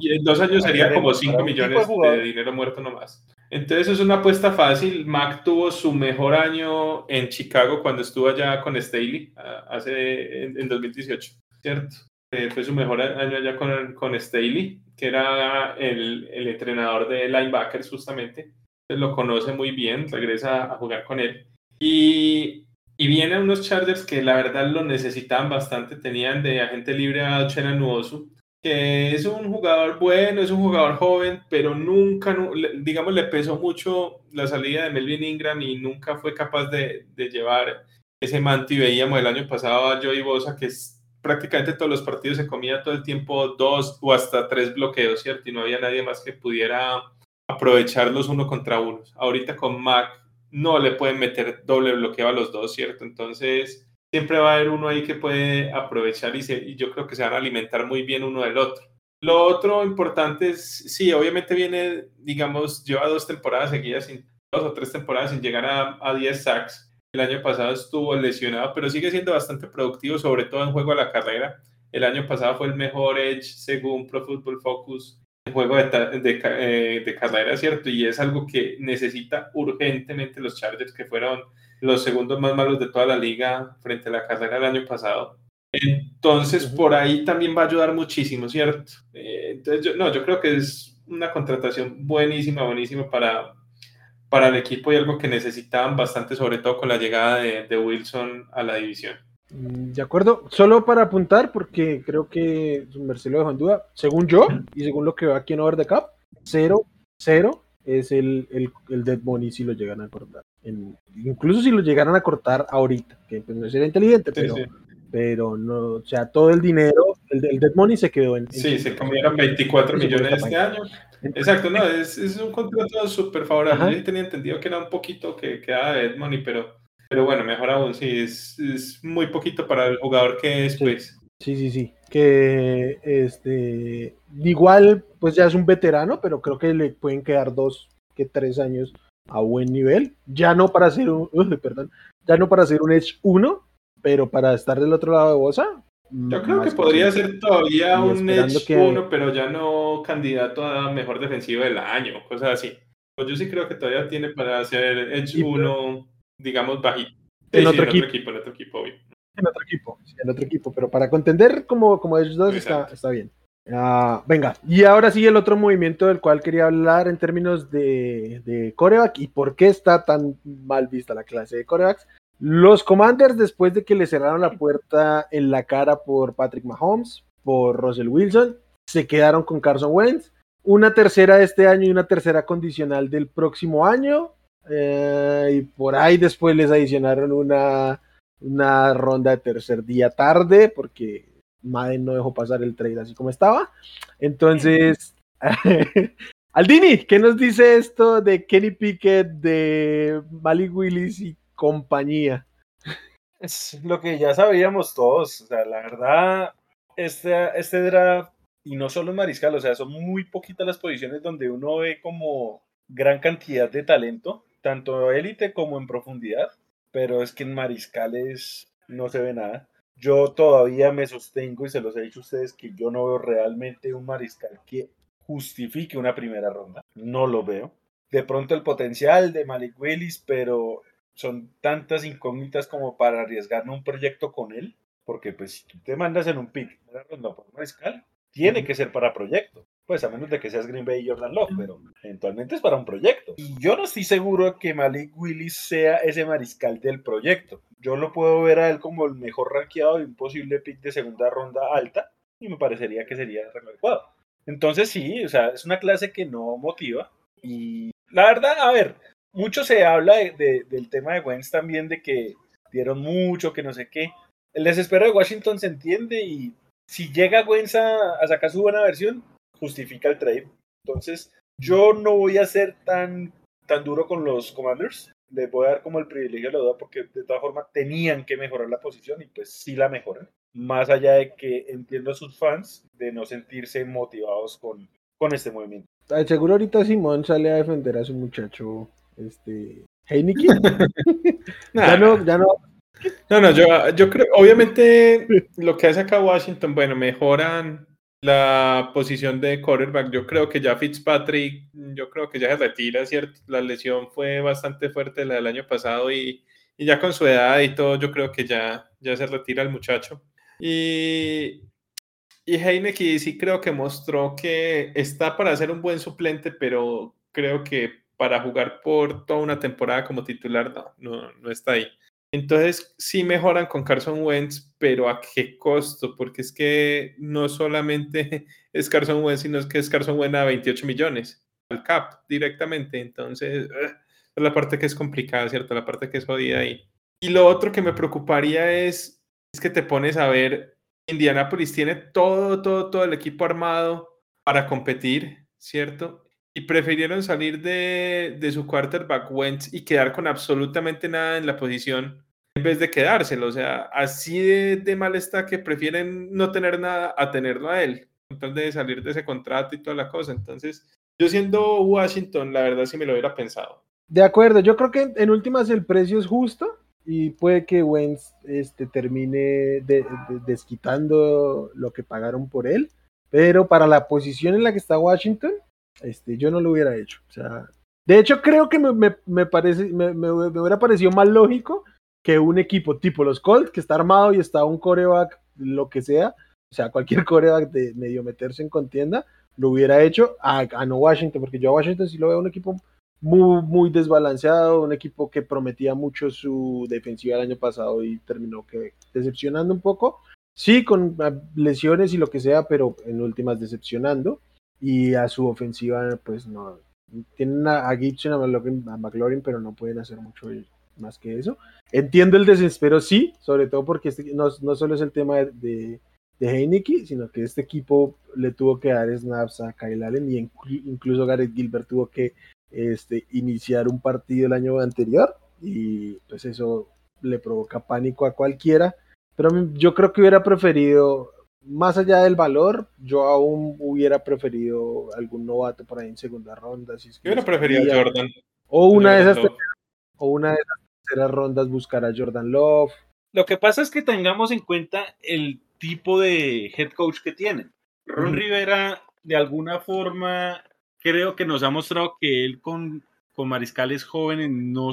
y, en, dos años sería como 5 millones de, dinero muerto nomás. Entonces, es una apuesta fácil. Mac tuvo su mejor año en Chicago cuando estuvo allá con Staley, hace, en, 2018, ¿cierto? Eh, fue su mejor año allá con, con Staley, que era el, el entrenador de linebackers, justamente lo conoce muy bien, regresa a jugar con él. Y, y vienen unos Chargers que la verdad lo necesitaban bastante. Tenían de agente libre a Chena Nuosu, que es un jugador bueno, es un jugador joven, pero nunca, digamos, le pesó mucho la salida de Melvin Ingram y nunca fue capaz de, llevar ese manto. Y veíamos el año pasado a Joey Bosa, que prácticamente todos los partidos se comía todo el tiempo dos o hasta tres bloqueos, ¿cierto? Y no había nadie más que pudiera aprovecharlos uno contra uno. Ahorita con Mac no le pueden meter doble bloqueo a los dos, ¿cierto? Entonces siempre va a haber uno ahí que puede aprovechar y, y yo creo que se van a alimentar muy bien uno del otro. Lo otro importante es, sí, obviamente viene, digamos, lleva dos temporadas seguidas, sin, dos o tres temporadas sin llegar a, a 10 sacks. El año pasado estuvo lesionado, pero sigue siendo bastante productivo, sobre todo en juego a la carrera. El año pasado fue el mejor edge según Pro Football Focus juego de, de, eh, de, carrera, ¿cierto? Y es algo que necesita urgentemente los Chargers, que fueron los segundos más malos de toda la liga frente a la carrera del año pasado. Entonces, por ahí también va a ayudar muchísimo, ¿cierto? Eh, entonces, yo, no, yo creo que es una contratación buenísima, buenísima para, para el equipo y algo que necesitaban bastante, sobre todo con la llegada de, de Wilson a la división.
Mm, de acuerdo, solo para apuntar, porque creo que Marcelo dejó en duda, según yo y según lo que veo aquí en Over the Cup, 0, 0 es el, el, el, Dead Money si lo llegan a cortar. incluso si lo llegaran a cortar ahorita, que pues, no sería inteligente, pero, pero no, o sea, todo el dinero, el, el Dead Money se quedó en.
Sí, se comieron 24 millones este año. Exacto, no, es, es un contrato súper favorable. Yo tenía entendido que era un poquito que quedaba de Dead Money, pero pero bueno, mejor aún, sí, es, es muy poquito para el jugador que es, pues.
Sí, sí, sí. Que este igual, pues ya es un veterano, pero creo que le pueden quedar dos que tres años a buen nivel. Ya no para ser un, [laughs] perdón, ya no para ser un Edge 1, pero para estar del otro lado de Bosa.
Yo creo que podría ser todavía un Edge 1, pero ya no candidato a mejor defensivo del año, cosas así. Pues yo sí creo que todavía tiene para ser Edge 1 digamos, bajito.
En, otro, equipo.
en otro equipo,
En otro equipo, en otro equipo, pero para contender como, como ellos dos está, está, bien. Uh, venga, y ahora sí el otro movimiento del cual quería hablar en términos de, de coreback y por qué está tan mal vista la clase de corebacks. Los Commanders, después de que le cerraron la puerta en la cara por Patrick Mahomes, por Russell Wilson, se quedaron con Carson Wentz. Una tercera de este año y una tercera condicional del próximo año. Eh, y por ahí después les adicionaron una, una ronda de tercer día tarde, porque Madden no dejó pasar el trade así como estaba. Entonces, [laughs] Aldini, ¿qué nos dice esto de Kenny Pickett, de Malik Willis y compañía?
Es lo que ya sabíamos todos. O sea, la verdad, este, este draft, y no solo en Mariscal, o sea, son muy poquitas las posiciones donde uno ve como gran cantidad de talento tanto élite como en profundidad, pero es que en Mariscal es no se ve nada. Yo todavía me sostengo y se los he dicho a ustedes que yo no veo realmente un mariscal que justifique una primera ronda. No lo veo. De pronto el potencial de Malik Willis, pero son tantas incógnitas como para arriesgarme un proyecto con él, porque pues si tú te mandas en un pick una ronda por un mariscal, tiene que ser para proyecto. Pues a menos de que seas Green Bay y Jordan Love, pero eventualmente es para un proyecto. Y yo no estoy seguro que Malik Willis sea ese mariscal del proyecto. Yo lo puedo ver a él como el mejor rankeado de un posible pick de segunda ronda alta y me parecería que sería adecuado. Entonces sí, o sea, es una clase que no motiva y la verdad, a ver, mucho se habla del tema de Wentz también, de que dieron mucho, que no sé qué. El desespero de Washington se entiende y si llega Wentz a, sacar su buena versión, justifica el trade. Entonces, yo no voy a ser tan, tan duro con los Commanders. Les voy a dar como el privilegio de la duda porque de todas formas tenían que mejorar la posición y pues sí la mejoran. Más allá de que entiendo a sus fans de no sentirse motivados con, con este movimiento.
Seguro ahorita Simón sale a defender a su muchacho este, Heineken. [laughs]
ya no, ya no. No, no, yo, yo creo, obviamente lo que hace acá Washington, bueno, mejoran la posición de quarterback. Yo creo que ya Fitzpatrick, yo creo que ya se retira, ¿cierto? La lesión fue bastante fuerte la del año pasado y, ya con su edad y todo, yo creo que ya, ya se retira el muchacho. Y, y Heineken sí creo que mostró que está para ser un buen suplente, pero creo que para jugar por toda una temporada como titular, no, no, no está ahí. Entonces sí mejoran con Carson Wentz, pero ¿a qué costo? Porque es que no solamente [laughs] es Carson Wentz, sino es que es Carson Wentz a 28 millones al cap directamente. Entonces, es la parte que es complicada, ¿cierto? La parte que es jodida ahí. Y lo otro que me preocuparía es, es que te pones a ver, Indianapolis tiene todo, todo, todo el equipo armado para competir, ¿cierto? Y prefirieron salir de, de, su quarterback Wentz y quedar con absolutamente nada en la posición en vez de quedárselo. O sea, así de, mal está que prefieren no tener nada a tenerlo a él. Entonces, de salir de ese contrato y toda la cosa. Entonces, yo siendo Washington, la verdad sí me lo hubiera pensado.
De acuerdo, yo creo que en últimas el precio es justo y puede que Wentz este, termine desquitando lo que pagaron por él. Pero para la posición en la que está Washington, este, yo no lo hubiera hecho. O sea, de hecho, creo que me, parece, me, hubiera parecido más lógico que un equipo tipo los Colts, que está armado y está un coreback, lo que sea, o sea, cualquier [laughs] coreback de medio meterse en contienda, lo hubiera hecho a, no Washington, porque yo a Washington sí lo veo un equipo muy, muy desbalanceado, un equipo que prometía mucho su defensiva el año pasado y terminó que decepcionando un poco. Sí, con lesiones y lo que sea, pero en últimas decepcionando y a su ofensiva pues no. Tienen a, Gibson a McLaurin, pero no pueden hacer mucho más que eso. Entiendo el desespero sí sobre todo porque este, no, no, solo es el tema de, de, Heineke sino que este equipo le tuvo que dar snaps a Kyle Allen y incluso Gareth Gilbert tuvo que este, iniciar un partido el año anterior y pues eso le provoca pánico a cualquiera. Pero yo creo que hubiera preferido más allá del valor, yo aún hubiera preferido algún novato por ahí en segunda ronda. Si
yo hubiera preferido Jordan.
O una, de esas o una de esas terceras rondas buscar a Jordan Love.
Lo que pasa es que tengamos en cuenta el tipo de head coach que tienen. Ron Rivera, de alguna forma, creo que nos ha mostrado que él con, con mariscales jóvenes no,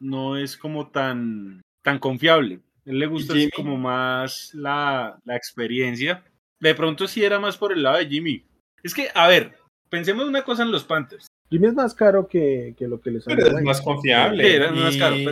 no es como tan, tan confiable él le gusta como más la, experiencia. De pronto sí era más por el lado de Jimmy. Es que, a ver, pensemos una cosa en los Panthers.
Jimmy es más caro que, lo que les
Pero es más confiable.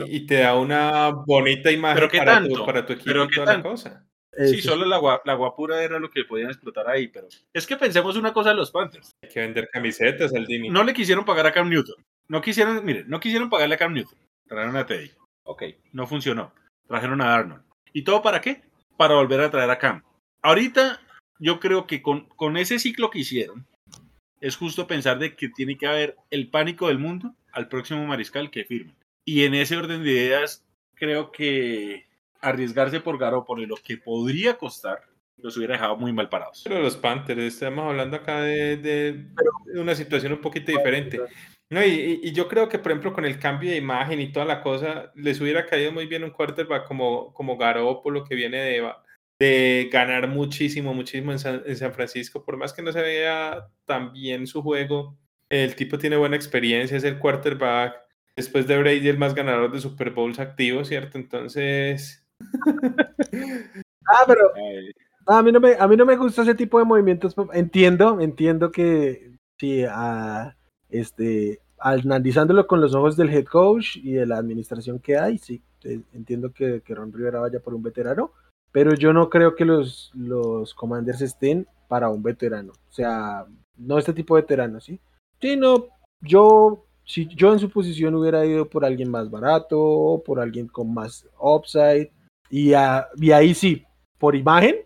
y, te da una bonita imagen para, Tu, para, tu, equipo y toda la cosa.
Sí, solo la, la guapura era lo que podían explotar ahí, pero es que pensemos una cosa en los Panthers.
Hay que vender camisetas al Jimmy.
No le quisieron pagar a Cam Newton. No quisieron, miren, no quisieron pagarle a Cam Newton. Trajeron a Teddy. Ok, no funcionó trajeron a Arnold. ¿Y todo para qué? Para volver a traer a Cam. Ahorita yo creo que con, con ese ciclo que hicieron, es justo pensar de que tiene que haber el pánico del mundo al próximo mariscal que firme. Y en ese orden de ideas, creo que arriesgarse por Garoppolo y lo que podría costar, los hubiera dejado muy mal parados.
Pero los Panthers, estamos hablando acá de, una situación un poquito diferente. No, y, yo creo que, por ejemplo, con el cambio de imagen y toda la cosa, les hubiera caído muy bien un quarterback como, como Garoppolo, que viene de, de ganar muchísimo, muchísimo en San, en San Francisco. Por más que no se vea tan bien su juego, el tipo tiene buena experiencia, es el quarterback. Después de Brady, el más ganador de Super Bowls activos, ¿cierto? Entonces. [laughs]
ah, pero. A, mí no me, a mí no me gusta ese tipo de movimientos. Entiendo, entiendo que sí, a este, analizándolo con los ojos del head coach y de la administración que hay, sí, entiendo que, que Ron Rivera vaya por un veterano, pero yo no creo que los, los commanders estén para un veterano, o sea, no este tipo de veterano, ¿sí? Sí, no, yo, si yo en su posición hubiera ido por alguien más barato, por alguien con más upside, y, y ahí sí, por imagen,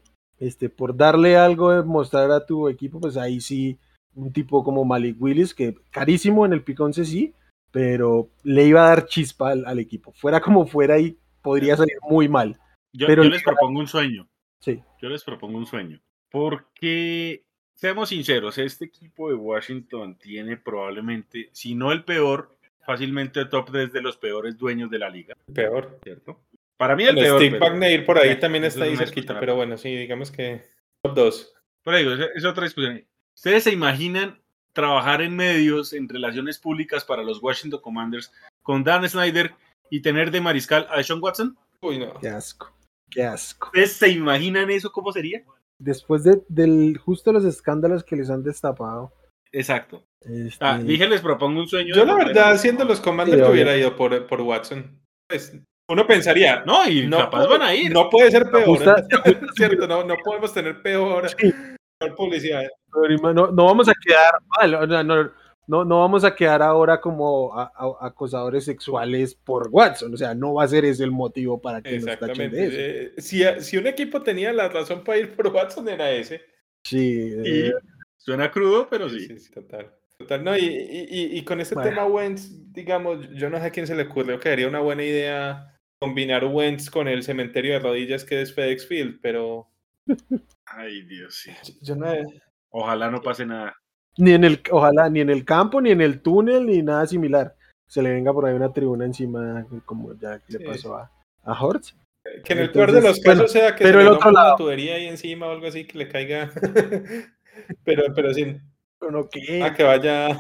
este, por darle algo de mostrar a tu equipo, pues ahí sí un tipo como Malik Willis, que carísimo en el pick 11 sí, pero le iba a dar chispa al, equipo. Fuera como fuera y podría salir muy mal.
Yo,
pero
les propongo un sueño.
Sí.
Yo les propongo un sueño. Porque, seamos sinceros, este equipo de Washington tiene probablemente, si no el peor, fácilmente top desde los peores dueños de la liga.
Peor.
¿Cierto? Para mí el peor.
Steve Wagner por ahí también está ahí cerquita, pero bueno, sí, digamos que top 2.
Por ahí, es otra discusión. ¿Ustedes se imaginan trabajar en medios, en relaciones públicas para los Washington Commanders con Dan Snyder y tener de mariscal a Sean Watson?
Uy, no.
Qué asco. Qué asco.
¿Ustedes se imaginan eso cómo sería?
Después de del, justo los escándalos que les han destapado.
Exacto. Este... Ah, dije, les propongo un sueño.
Yo, la verdad, siendo los Commanders, hubiera ido por, por Watson. Pues, uno pensaría, no, y no capaz van a ir. No puede ser peor. [laughs] ¿cierto? No, no podemos tener peor publicidad.
No, no, vamos a quedar mal, no, no, vamos a quedar ahora como acosadores sexuales por Watson, o sea, no va a ser ese el motivo para que nos tachen de eso.
Eh, si, si, un equipo tenía la razón para ir por Watson era ese.
Sí.
Eh. suena crudo, pero sí.
total. Total, no, y, y, y con este tema Wentz, digamos, yo no sé a quién se le ocurrió que haría una buena idea combinar Wentz con el cementerio de rodillas que es FedEx Field, pero [laughs]
Ay, Dios, sí.
Yo no,
Ojalá no pase nada.
Ni en el, ojalá, ni en el campo, ni en el túnel, ni nada similar. Se le venga por ahí una tribuna encima, como ya le pasó a, a Hortz.
Que en el peor de los casos sea que
pero se el otro lado.
una tubería ahí encima o algo así que le caiga. [laughs] pero, pero sin. A que vaya.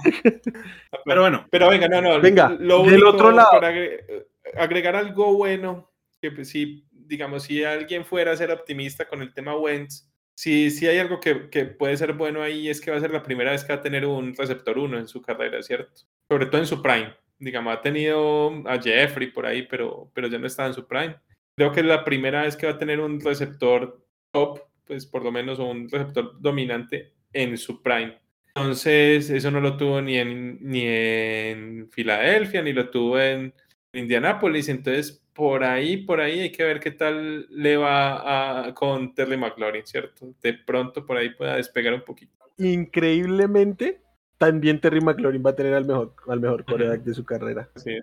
[laughs]
pero bueno.
Pero venga, no, no.
Venga, lo del otro lado.
Para agregar algo bueno, que pues, sí, digamos, si alguien fuera a ser optimista con el tema Wentz, si, si hay algo que, que, puede ser bueno ahí es que va a ser la primera vez que va a tener un receptor 1 en su carrera, ¿cierto? Sobre todo en su prime. Digamos, ha tenido a Jeffrey por ahí, pero, pero ya no está en su prime. Creo que es la primera vez que va a tener un receptor top, pues por lo menos un receptor dominante en su prime. Entonces, eso no lo tuvo ni en, ni en Filadelfia, ni lo tuvo en Indianápolis. Entonces, por ahí, por ahí hay que ver qué tal le va a, con Terry McLaurin, ¿cierto? De pronto por ahí pueda despegar un poquito.
Increíblemente, también Terry McLaurin va a tener al mejor, al mejor coreback de su carrera.
Sí.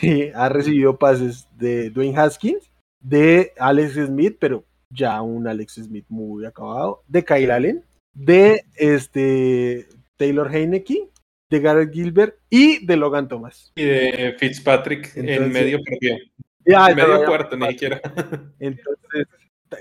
Que ha recibido pases de Dwayne Haskins, de Alex Smith, pero ya un Alex Smith muy acabado, de Kyle Allen, de este Taylor Heineke, de Garrett Gilbert y de Logan Thomas.
Y de Fitzpatrick en medio perdió medio cuarto, ni siquiera. [laughs]
Entonces,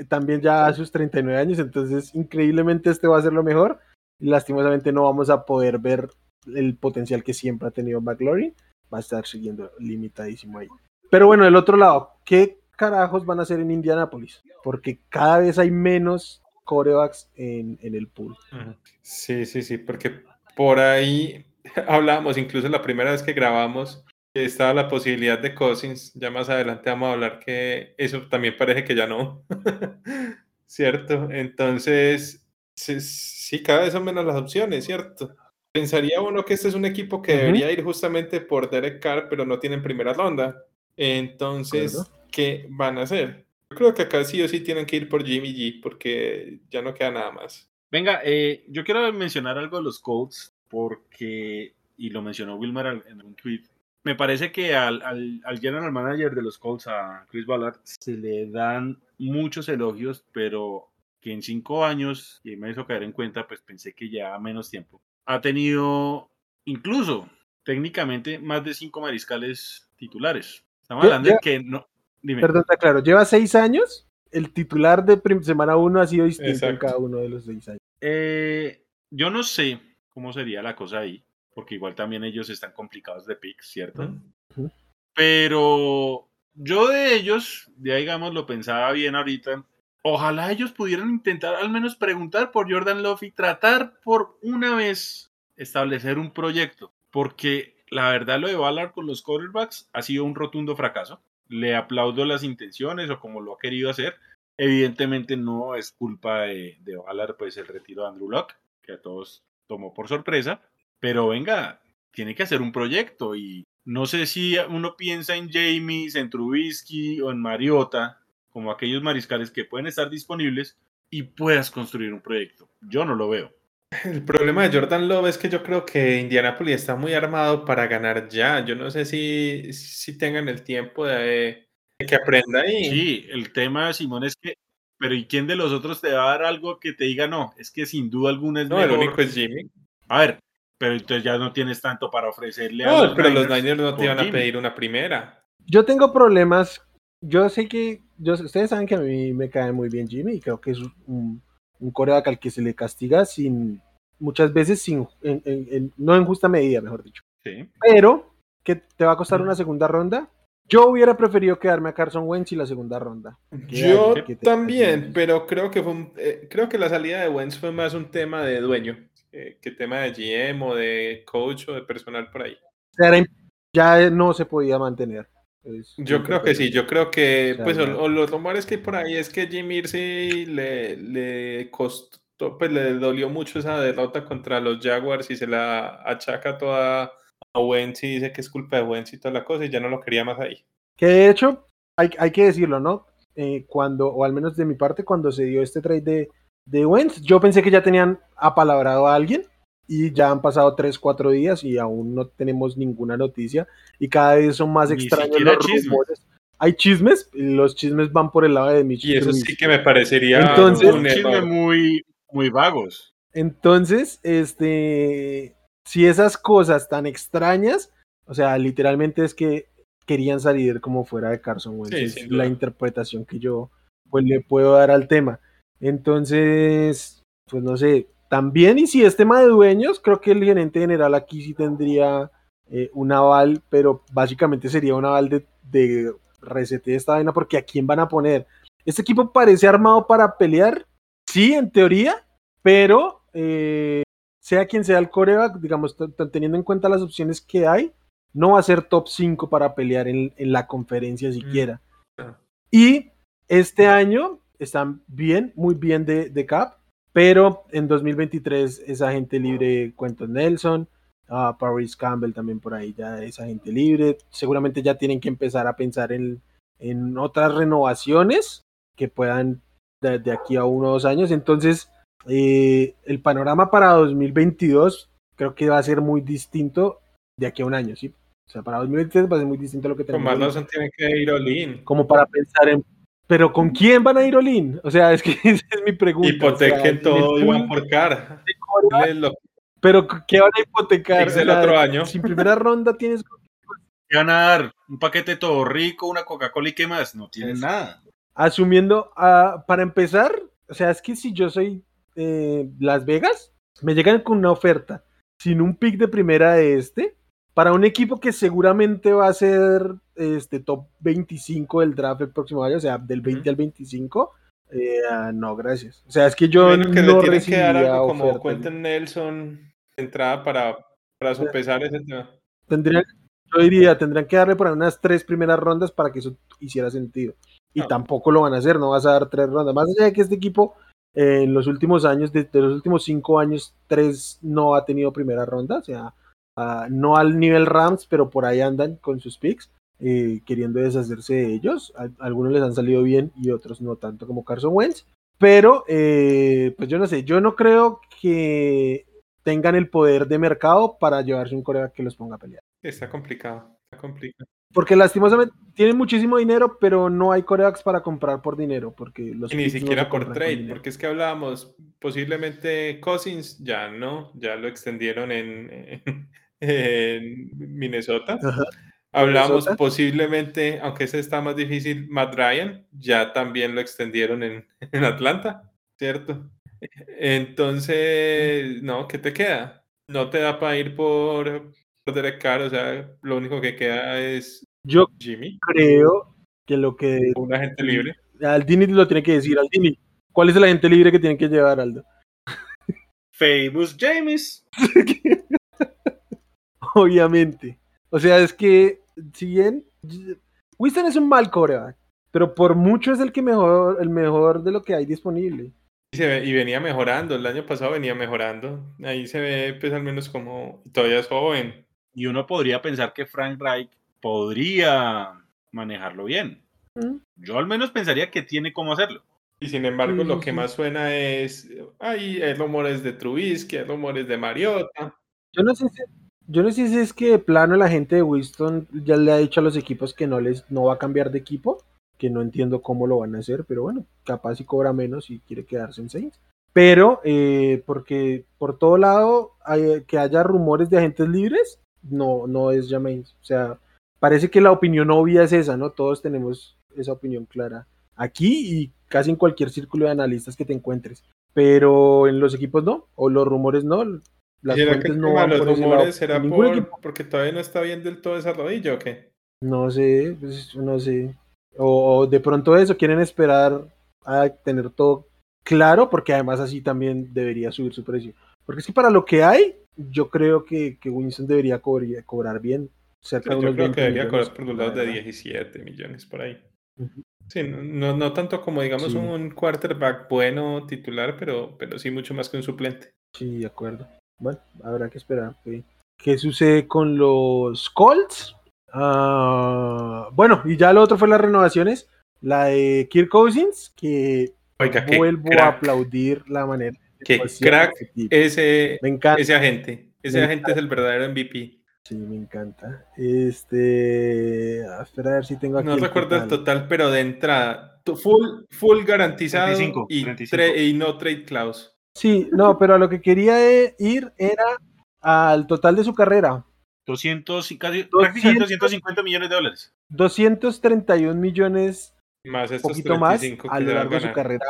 también ya a sus 39 años, entonces increíblemente este va a ser lo mejor. Lastimosamente no vamos a poder ver el potencial que siempre ha tenido McLaurin. Va a estar siguiendo limitadísimo ahí. Pero bueno, del otro lado, ¿qué carajos van a hacer en Indianapolis? Porque cada vez hay menos corebacks en, en el pool.
Sí, sí, sí, porque por ahí [laughs] hablábamos, incluso la primera vez que grabamos, estaba la posibilidad de Cousins. Ya más adelante vamos a hablar que eso también parece que ya no. [laughs] ¿Cierto? Entonces, sí, cada vez son menos las opciones, ¿cierto? Pensaría uno que este es un equipo que debería ir justamente por Derek Carr, pero no tienen primera ronda. Entonces, ¿qué van a hacer? Yo creo que acá sí o sí tienen que ir por Jimmy G, porque ya no queda nada más.
Venga, eh, yo quiero mencionar algo de los Colts, porque, y lo mencionó Wilmer en un tweet, me parece que al, al, general manager de los Colts, a Chris Ballard, se le dan muchos elogios, pero que en cinco años, y me hizo caer en cuenta, pues pensé que ya menos tiempo, ha tenido incluso técnicamente más de cinco mariscales titulares. Estamos hablando de que no.
Perdón, está claro, lleva seis años. El titular de semana uno ha sido distinto en cada uno de los seis años.
Eh, yo no sé cómo sería la cosa ahí, porque igual también ellos están complicados de pick, ¿cierto? Pero yo de ellos, ya digamos, lo pensaba bien ahorita. Ojalá ellos pudieran intentar al menos preguntar por Jordan Love y tratar por una vez establecer un proyecto, porque la verdad lo de Ballard con los quarterbacks ha sido un rotundo fracaso. Le aplaudo las intenciones o como lo ha querido hacer. Evidentemente no es culpa de, de Ballard, pues el retiro de Andrew Locke, que a todos tomó por sorpresa. Pero venga, tiene que hacer un proyecto y no sé si uno piensa en James, en Trubisky o en Mariota, como aquellos mariscales que pueden estar disponibles y puedas construir un proyecto. Yo no lo veo.
El problema de Jordan Love es que yo creo que Indianapolis está muy armado para ganar ya. Yo no sé si, si tengan el tiempo de, que aprenda ahí.
Sí, el tema, Simón, es que, pero ¿y quién de los otros te va a dar algo que te diga no? Es que sin duda alguna es
No, el único es Jimmy.
A ver, pero entonces ya no tienes tanto para ofrecerle
no, a los pero los Niners no te iban a pedir una primera.
Yo tengo problemas. Yo sé que. Yo, ustedes saben que a mí me cae muy bien Jimmy y creo que es un, un coreback al que se le castiga sin. Muchas veces sin. no en justa medida, mejor dicho.
Sí.
Pero que te va a costar una segunda ronda. Yo hubiera preferido quedarme a Carson Wentz y la segunda ronda.
Yo también, pero creo que fue eh, creo que la salida de Wentz fue más un tema de dueño. Eh, qué tema de GM o de coach o de personal por ahí.
Ya no se podía mantener.
yo creo que sí, yo creo que, pues, o, los rumores que hay por ahí es que Jim Irsey le, le costó, pues le dolió mucho esa derrota contra los Jaguars y se la achaca toda y dice que es culpa de Wentz y toda la cosa y ya no lo quería más ahí.
Que de hecho, hay, hay que decirlo, ¿no? Eh, cuando, o al menos de mi parte, cuando se dio este trade de, de Wentz. Yo pensé que ya tenían apalabrado a alguien y ya han pasado 3, 4 días y aún no tenemos ninguna noticia y cada vez son más extraños los rumores. Hay chismes, y los chismes van por el lado de Mitch.
Y eso sí que me parecería
entonces, un chisme muy, muy vagos.
Entonces, este, si esas cosas tan extrañas, o sea, literalmente es que querían salir como fuera de Carson Wentz, es la interpretación que yo pues le puedo dar al tema. Entonces, pues no sé, también y si es tema de dueños, creo que el gerente general aquí sí tendría eh, un aval, pero básicamente sería un aval de, de de esta vaina, porque ¿a quién van a poner? Este equipo parece armado para pelear, sí, en teoría, pero eh, sea quien sea el coreback, digamos, teniendo en cuenta las opciones que hay, no va a ser top 5 para pelear en, la conferencia siquiera. Mm. Y este año están bien, muy bien de, de cap, pero en 2023 es agente libre Quentin Nelson, uh, Paris Campbell también por ahí ya es agente libre, seguramente ya tienen que empezar a pensar en, en otras renovaciones que puedan de, aquí a uno o dos años, entonces eh, el panorama para 2022 creo que va a ser muy distinto de aquí a un año, ¿sí? O sea, para 2023 va a ser muy distinto a lo que
tenemos. Con más razón tienen que ir all
Como para pensar en pero ¿con quién van a ir Olin? O sea, es que [laughs] esa es mi pregunta.
Hipotequen todo y van por cara.
Pero ¿qué van a hipotecar?
el otro año.
Sin primera ronda tienes
¿Qué van a dar? ¿Un paquete todo rico, una Coca-Cola y qué más? No tienen nada.
Asumiendo, uh, para empezar, o sea, es que si yo soy eh, Las Vegas, me llegan con una oferta sin un pick de primera de este, para un equipo que seguramente va a ser este top 25 del draft el próximo año, o sea, del 20 al 25, eh, ah, no, gracias. O sea, es que yo
no le que dar algo como Nelson entrada para, para sopesar ese tema.
Tendría, yo diría, tendrían que darle por unas tres primeras rondas para que eso hiciera sentido. Y tampoco lo van a hacer, no vas a dar tres rondas. Más allá de que este equipo en los últimos años, de, los últimos cinco años, tres no ha tenido primera ronda, o sea, Ah, no al nivel Rams, pero por ahí andan con sus picks, eh, queriendo deshacerse de ellos. algunos les han salido bien y otros no tanto como Carson Wentz. Pero, eh, pues yo no sé, yo no creo que tengan el poder de mercado para llevarse un coreback que los ponga a pelear.
Está complicado, está complicado.
Porque lastimosamente, tienen muchísimo dinero, pero no hay corebacks para comprar por dinero, porque los
ni siquiera por trade, porque es que hablábamos, posiblemente Cousins ya no, ya lo extendieron en, [laughs] Minnesota. Hablamos posiblemente, aunque ese está más difícil, Matt Ryan, ya también lo extendieron en, [laughs] en Atlanta, ¿cierto? Entonces, no, ¿qué te queda? No te da para ir por, por Derek Carr, o sea, lo único que queda es
yo Jimmy. creo que lo que.
Un agente libre.
Aldini lo tiene que decir. Aldini, ¿cuál es el agente libre que tienen que llevar, Aldo?
Famous James. [laughs]
Obviamente. O sea, es que, si bien. Winston es un mal coreback, pero por mucho es el que mejor, el mejor de lo que hay disponible.
Y, se ve, y venía mejorando, el año pasado venía mejorando. Ahí se ve, pues al menos como todavía es joven.
Y uno podría pensar que Frank Reich podría manejarlo bien. Mm. Yo al menos pensaría que tiene cómo hacerlo.
Y sin embargo, lo que más suena es, ay, hay rumores de Trubisky, hay rumores de Mariota.
Yo no sé si, yo no sé si es que de plano la gente de Winston ya le ha dicho a los equipos que no les no va a cambiar de equipo, que no entiendo cómo lo van a hacer, pero bueno, capaz si cobra menos y quiere quedarse en Saints. Pero eh, porque por todo lado hay, que haya rumores de agentes libres, no, no es Jameis. O sea, parece que la opinión obvia es esa, ¿no? Todos tenemos esa opinión clara aquí y casi en cualquier círculo de analistas que te encuentres. Pero en los equipos no, o los rumores no.
Las fuentes no van los rumores será porque todavía no está bien del todo esa rodilla o qué?
No sé, pues, no sé. O, de pronto eso, quieren esperar a tener todo claro, porque además así también debería subir su precio. Porque si para lo que hay, yo creo que, que Winston debería cobrar bien
yo creo que debería cobrar por un lado de 17 millones por ahí. Sí, no, no tanto como digamos un quarterback bueno titular, pero, pero sí mucho más que un suplente.
Sí, de acuerdo. Bueno, habrá que esperar. ¿Qué sucede con los Colts? Ah, bueno, y ya lo otro fue las renovaciones. La de Kirk Cousins, que vuelvo a aplaudir la manera.
Que crack ese, ese agente. Ese agente es el verdadero MVP.
Sí, me encanta. Este. A a ver si tengo aquí.
No recuerdo el total, pero de entrada. Full, full garantizado y, y, no trade clause.
Sí, no, pero a lo que quería ir era al total de su carrera.
200 y casi 250 millones de dólares.
231 millones
más estos
poquito más a lo largo de su carrera.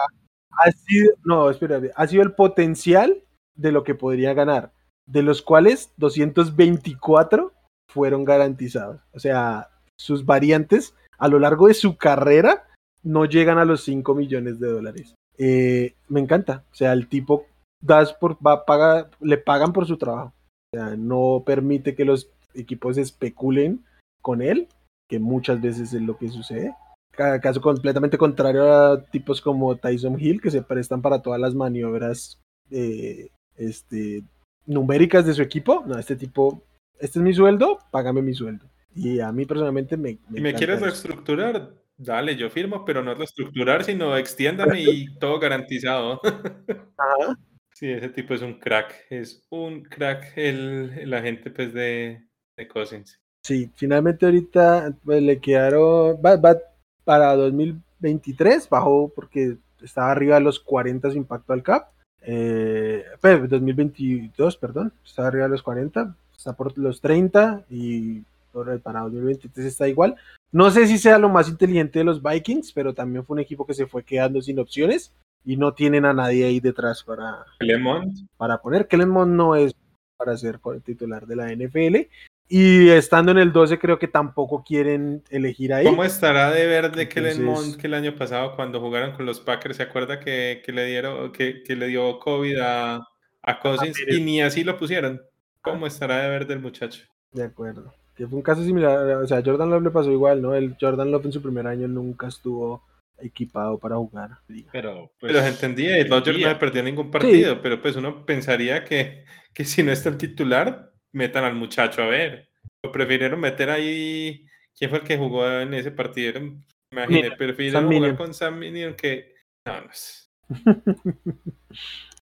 Ha sido, no, ha sido el potencial de lo que podría ganar de los cuales 224 fueron garantizados. O sea, sus variantes a lo largo de su carrera no llegan a los 5 millones de dólares. Eh, me encanta. O sea, el tipo das por, va, paga, le pagan por su trabajo. O sea, no permite que los equipos especulen con él, que muchas veces es lo que sucede. Caso completamente contrario a tipos como Tyson Hill, que se prestan para todas las maniobras eh, este, numéricas de su equipo, no, este tipo, este es mi sueldo, págame mi sueldo. Y a mí personalmente me...
me, me quieres reestructurar, dale, yo firmo, pero no reestructurar, sino extiéndame y [laughs] todo garantizado. [laughs] Sí, ese tipo es un crack, es un crack el, el agente pues de, de Cousins.
Sí, finalmente ahorita pues, le quedaron, va, va, para 2023, bajó porque estaba arriba de los 40 su impacto al cap eh, 2022, perdón, está arriba de los 40, está por los 30 y para 2023 está igual. No sé si sea lo más inteligente de los Vikings, pero también fue un equipo que se fue quedando sin opciones y no tienen a nadie ahí detrás para, para poner. Clemont no es para ser titular de la NFL y estando en el 12 creo que tampoco quieren elegir ahí.
¿Cómo estará de ver de Kellen Mond que el año pasado cuando jugaron con los Packers, se acuerda que, le dieron que, le dio COVID a, a Cousins y ni así lo pusieron? ¿Cómo estará de ver del muchacho?
De acuerdo. Que fue un caso similar, o sea, Jordan Love le pasó igual, ¿no? El Jordan Love en su primer año nunca estuvo equipado para jugar.
Pero, pues, pero entendía, y Rodgers no perdió ningún partido, pero pues uno pensaría que, que si no está el titular, metan al muchacho a ver. Lo prefirieron meter ahí. ¿Quién fue el que jugó en ese partido? Imaginé, prefirieron jugar con Sam Minion que. No, no sé. [laughs]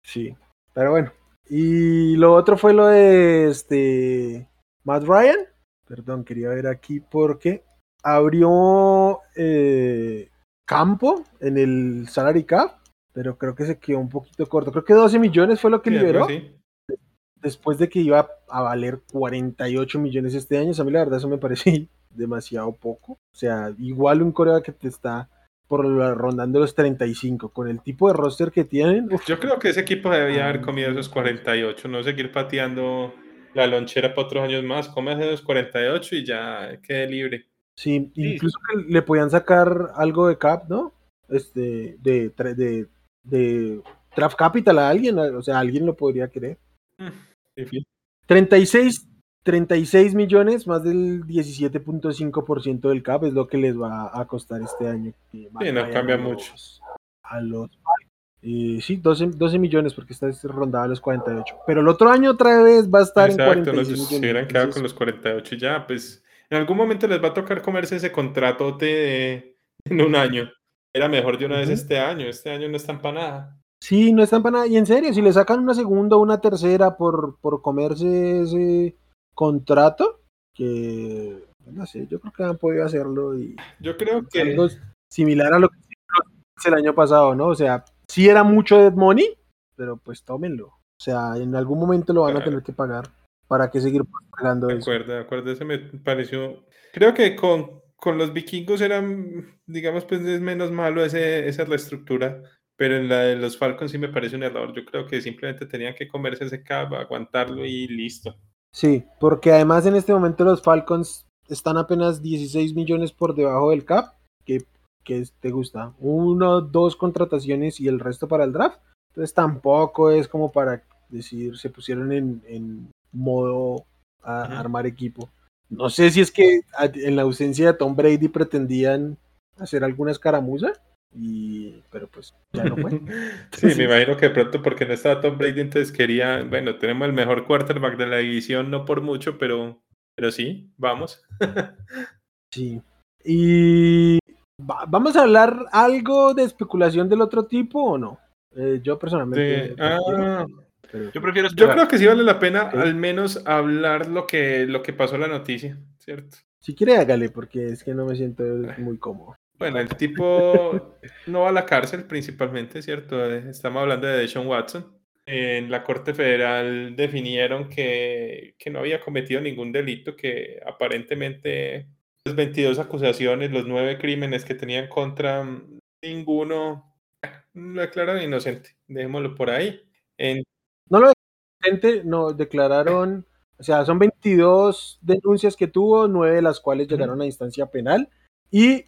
sí, pero bueno. Y lo otro fue lo de este Matt Ryan. Perdón, quería ver aquí porque. abrió eh, campo en el salary cap, pero creo que se quedó un poquito corto. Creo que 12 millones fue lo que liberó. Después de que iba a valer 48 millones este año, a mí la verdad eso me parece [laughs] demasiado poco. O sea, igual un Corea que te está por rondando los 35, con el tipo de roster que tienen.
Yo creo que ese equipo debería haber comido esos 48, no seguir pateando la lonchera para otros años más, come esos 48 y ya quede libre.
Sí, incluso que le podían sacar algo de cap, ¿no? Este, de, de, de draft capital a alguien, o sea, alguien lo podría querer. 36, 36 millones, más del 17.5% del cap es lo que les va a costar este año.
Sí, no cambia mucho.
A los eh, sí, 12, 12, millones porque está rondada a los 48. Pero el otro año otra vez va a estar en 46 no.
Si hubieran quedado con los 48 ya, pues en algún momento les va a tocar comerse ese contrato de, en un año. Era mejor de una vez este año. Este año no están para nada.
Sí, no están para nada. Y en serio, si le sacan una segunda o una tercera por, por comerse ese contrato, que no sé, yo creo que han podido hacerlo y
yo creo que
algo similar a lo que el año pasado, ¿no? O sea, sí era mucho de money, pero pues tómenlo. O sea, en algún momento lo van a tener que pagar. ¿Para qué seguir pagando
eso? De acuerdo, de acuerdo. Ese me pareció. Creo que con, con los vikingos eran, digamos, pues es menos malo ese, esa reestructura. Pero en la de los Falcons sí me parece un error. Yo creo que simplemente tenían que comerse ese cap, aguantarlo y listo.
Sí, porque además en este momento los Falcons están apenas 16 millones por debajo del cap, que, que te gusta, uno, dos contrataciones y el resto para el draft. Entonces tampoco es como para decir, se pusieron en, modo a armar equipo. No sé si es que en la ausencia de Tom Brady pretendían hacer alguna escaramuza, y, pero pues ya no fue. [laughs]
sí, me imagino que de pronto porque no estaba Tom Brady, entonces quería, bueno, tenemos el mejor quarterback de la división, no por mucho, pero, pero sí, vamos. [laughs]
sí. Y vamos a hablar algo de especulación del otro tipo o no? Eh, yo personalmente.
Ah, yo prefiero Yo creo que sí vale la pena al menos hablar lo que, lo que pasó en la noticia, ¿cierto?
Si quiere, hágale, porque es que no me siento muy cómodo.
Bueno, el tipo no va a la cárcel principalmente, ¿cierto? Estamos hablando de Deshaun Watson. En la Corte Federal definieron que, que no había cometido ningún delito, que aparentemente las 22 acusaciones, los nueve crímenes que tenían contra ninguno, lo declararon inocente. Dejémoslo por ahí.
No lo inocente, no, declararon, o sea, son 22 denuncias que tuvo, nueve de las cuales llegaron a instancia penal y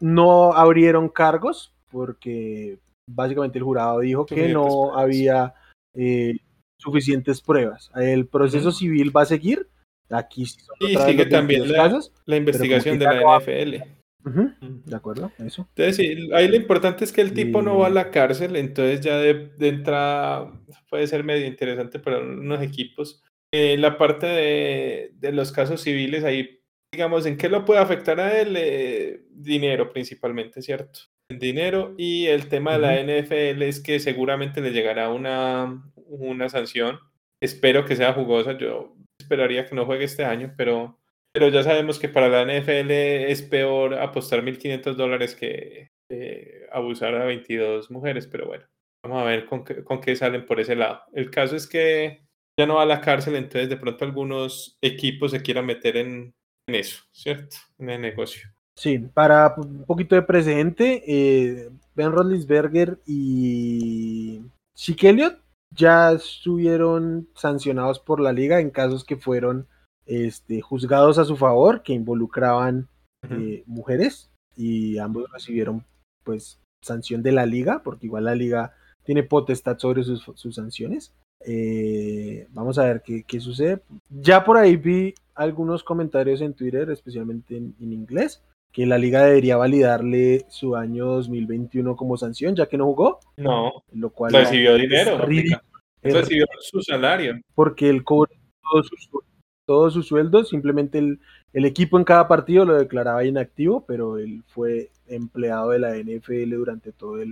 no abrieron cargos porque básicamente el jurado dijo que no había eh, suficientes pruebas. El proceso civil va a seguir. Aquí
sí y sigue también la, la investigación de la NFL.
de acuerdo, eso.
Entonces, ahí lo importante es que el tipo no va a la cárcel, entonces ya de, entrada puede ser medio interesante para unos equipos. Eh, la parte de, de, los casos civiles, ahí digamos, ¿en qué lo puede afectar a él? Eh, dinero principalmente, ¿cierto? Dinero y el tema de la NFL es que seguramente le llegará una, una sanción. Espero que sea jugosa. Yo esperaría que no juegue este año, pero, pero ya sabemos que para la NFL es peor apostar 1.500 dólares que abusar a 22 mujeres, pero bueno, vamos a ver con qué, con qué salen por ese lado. El caso es que ya no va a la cárcel, entonces de pronto algunos equipos se quieran meter en, eso, ¿cierto? En el negocio.
Sí, para un poquito de presente, eh, Ben Roethlisberger y Chick Elliott ya estuvieron sancionados por la liga en casos que fueron este, juzgados a su favor, que involucraban eh, mujeres y ambos recibieron pues sanción de la liga, porque igual la liga tiene potestad sobre sus, sus sanciones. Eh, vamos a ver qué, qué, sucede. Ya por ahí vi algunos comentarios en Twitter, especialmente en, inglés, que la liga debería validarle su año 2021 como sanción, ya que no jugó.
No, lo cual recibió dinero. Recibió su salario.
Porque él cobró todos sus, sueldos, simplemente el, el, equipo en cada partido lo declaraba inactivo, pero él fue empleado de la NFL durante toda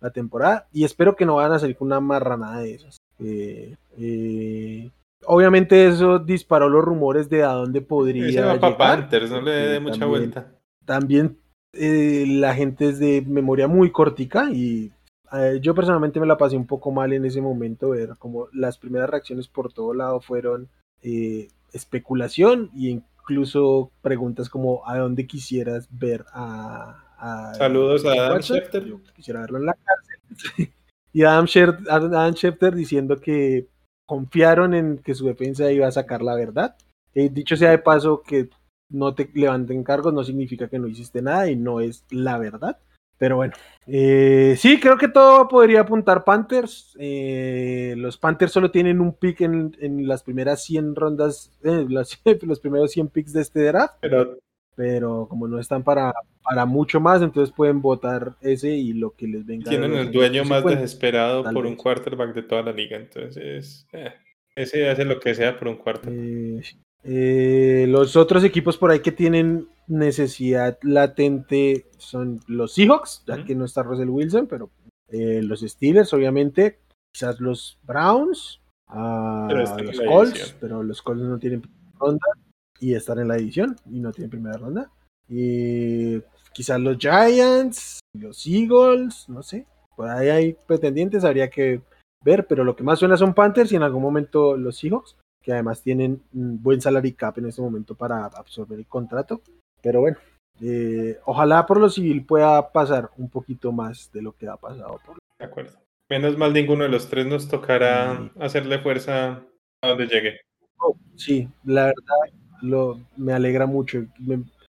la temporada y espero que no vayan a salir con una marranada de esas. Eh, eh, obviamente eso disparó los rumores de a dónde podría llegar.
Panthers, no le dé mucha vuelta.
También eh, la gente es de memoria muy cortica y yo personalmente me la pasé un poco mal en ese momento, ver como las primeras reacciones por todo lado fueron especulación y incluso preguntas como a dónde quisieras ver a...
Saludos a Adam Schefter.
quisiera verlo en la cárcel. [laughs] y Adam Schefter, diciendo que confiaron en que su defensa iba a sacar la verdad. dicho sea de paso que no te levanten cargos no significa que no hiciste nada y no es la verdad. Pero bueno, eh, sí, creo que todo podría apuntar Panthers. Eh, los Panthers solo tienen un pick en, en las primeras 100 rondas, eh, los, [laughs] los, primeros 100 picks de este draft. Pero, pero como no están para, para mucho más, entonces pueden votar ese y lo que les venga.
Tienen el dueño más desesperado por un quarterback de toda la liga, entonces ese hace lo que sea por un quarterback.
Eh, los otros equipos por ahí que tienen necesidad latente son los Seahawks, ya que no está Russell Wilson, pero eh, los Steelers, obviamente, quizás los Browns, uh, los Colts, pero los Colts no tienen ronda y están en la edición y no tienen primera ronda. Y quizás los Giants, los Eagles, no sé, por ahí hay pretendientes, habría que ver, pero lo que más suena son Panthers y en algún momento los Seahawks que además tienen un buen salary cap en este momento para absorber el contrato. Pero bueno, eh, ojalá por lo civil pueda pasar un poquito más de lo que ha pasado. Por...
De acuerdo. Menos mal ninguno de los tres nos tocará hacerle fuerza a donde llegue.
Oh, sí, la verdad lo, me alegra mucho.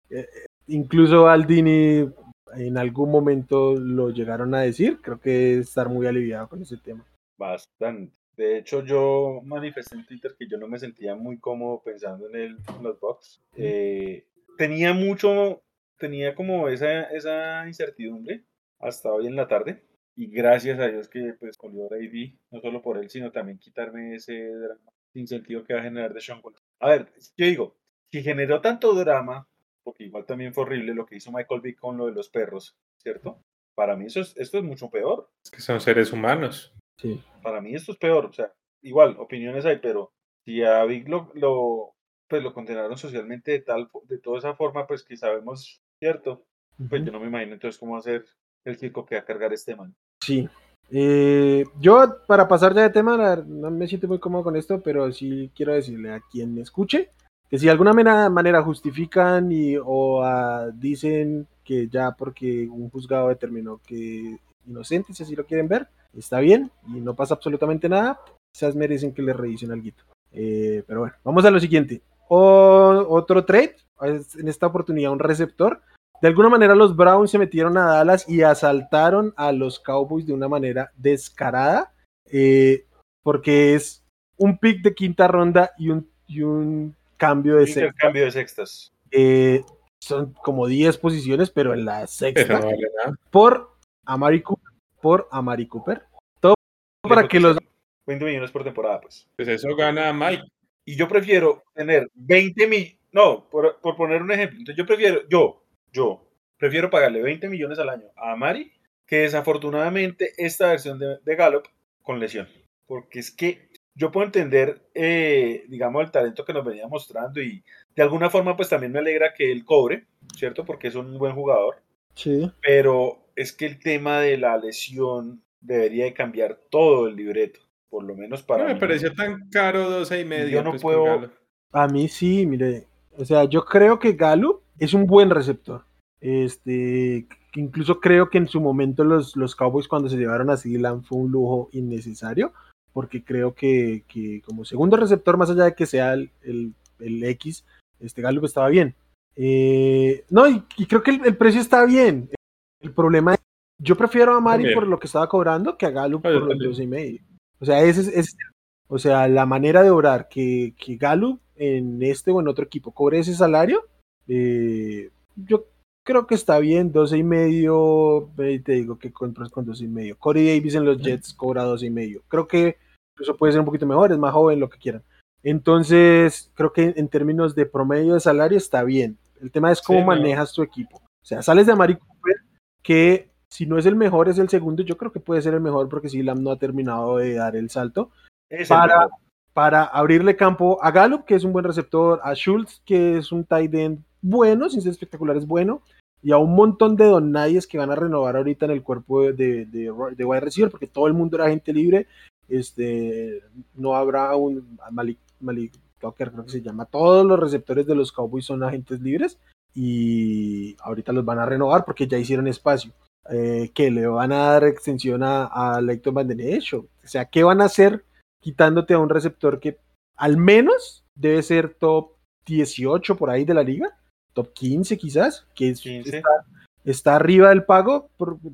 Eh, incluso Aldini en algún momento lo llegaron a decir. Creo que estar muy aliviado con ese tema.
Bastante. De hecho, yo manifesté en Twitter que yo no me sentía muy cómodo pensando en, el, los box. Eh, tenía mucho, tenía como esa, esa incertidumbre hasta hoy en la tarde. Y gracias a Dios que pues con vi, no solo por él, sino también quitarme ese drama sin sentido que va a generar de Sean A ver, yo digo, si generó tanto drama, porque igual también fue horrible lo que hizo Michael Vick con lo de los perros, ¿cierto? Para mí eso es, esto es mucho peor.
Es que son seres humanos.
Sí.
Para mí esto es peor, o sea, igual, opiniones hay, pero si a Vic lo, lo, pues lo condenaron socialmente de tal, de toda esa forma, pues que sabemos, cierto, pues yo no me imagino entonces cómo hacer el circo que va a cargar este man.
Sí. Eh, yo, para pasar ya de tema, no me siento muy cómodo con esto, pero sí quiero decirle a quien me escuche que si de alguna manera justifican y, o ah, dicen que ya porque un juzgado determinó que inocente, si así lo quieren ver, está bien y no pasa absolutamente nada, quizás merecen que le revisen algo. Eh, pero bueno, vamos a lo siguiente. otro trade, en esta oportunidad un receptor. De alguna manera los Browns se metieron a Dallas y asaltaron a los Cowboys de una manera descarada, eh, porque es un pick de quinta ronda y un, un cambio de
sextas. cambio de sextas.
Eh, son como 10 posiciones, pero en la sexta. por Amari Cooper, por Amari Cooper. Todo para que los
20 millones por temporada, pues.
Pues eso gana Mike.
Y yo prefiero tener 20 mil, no, por, poner un ejemplo, entonces yo prefiero, yo, yo, prefiero pagarle 20 millones al año a Mari que desafortunadamente esta versión de, de Gallup con lesión. Porque es que yo puedo entender, eh, digamos, el talento que nos venía mostrando y de alguna forma pues también me alegra que él cobre, ¿cierto? Porque es un buen jugador.
Sí.
Pero es que el tema de la lesión debería de cambiar todo el libreto, por lo menos para
no me pareció tan caro 12 y medio.
Yo no pues, puedo.
A mí sí, mire, o sea, yo creo que Galo es un buen receptor. Este, incluso creo que en su momento los, los Cowboys cuando se llevaron a Silan fue un lujo innecesario, porque creo que, que como segundo receptor, más allá de que sea el, el, X, este Gallup estaba bien. Eh, no, y, creo que el, precio está bien. El problema es, yo prefiero a Mari por lo que estaba cobrando que a Galo por los dos y medio. O sea, ese es, o sea, la manera de obrar que, que en este o en otro equipo cobre ese salario, eh, yo creo que está bien, 12 y medio, te digo que compras con 12 y medio. Corey Davis en los Jets cobra 12 y medio. Creo que eso puede ser un poquito mejor, es más joven, lo que quieran. Entonces, creo que en términos de promedio de salario está bien. El tema es cómo manejas tu equipo. O sea, sales de Mari Cooper, que si no es el mejor, es el segundo. Yo creo que puede ser el mejor porque si Lam no ha terminado de dar el salto. para, para abrirle campo a Gallup, que es un buen receptor, a Schultz, que es un tight end bueno, sin ser espectacular, es bueno, y a un montón de donayes que van a renovar ahorita en el cuerpo de, de, de, receiver, porque todo el mundo era gente libre. Este, no habrá un Malik, Malik Tucker, creo que se llama. Todos los receptores de los Cowboys son agentes libres y ahorita los van a renovar porque ya hicieron espacio. Eh, que le van a dar extensión a, a Leighton Van O sea, ¿qué van a hacer quitándote a un receptor que al menos debe ser top 18 por ahí de la liga, top 15 quizás, que Está, arriba del pago,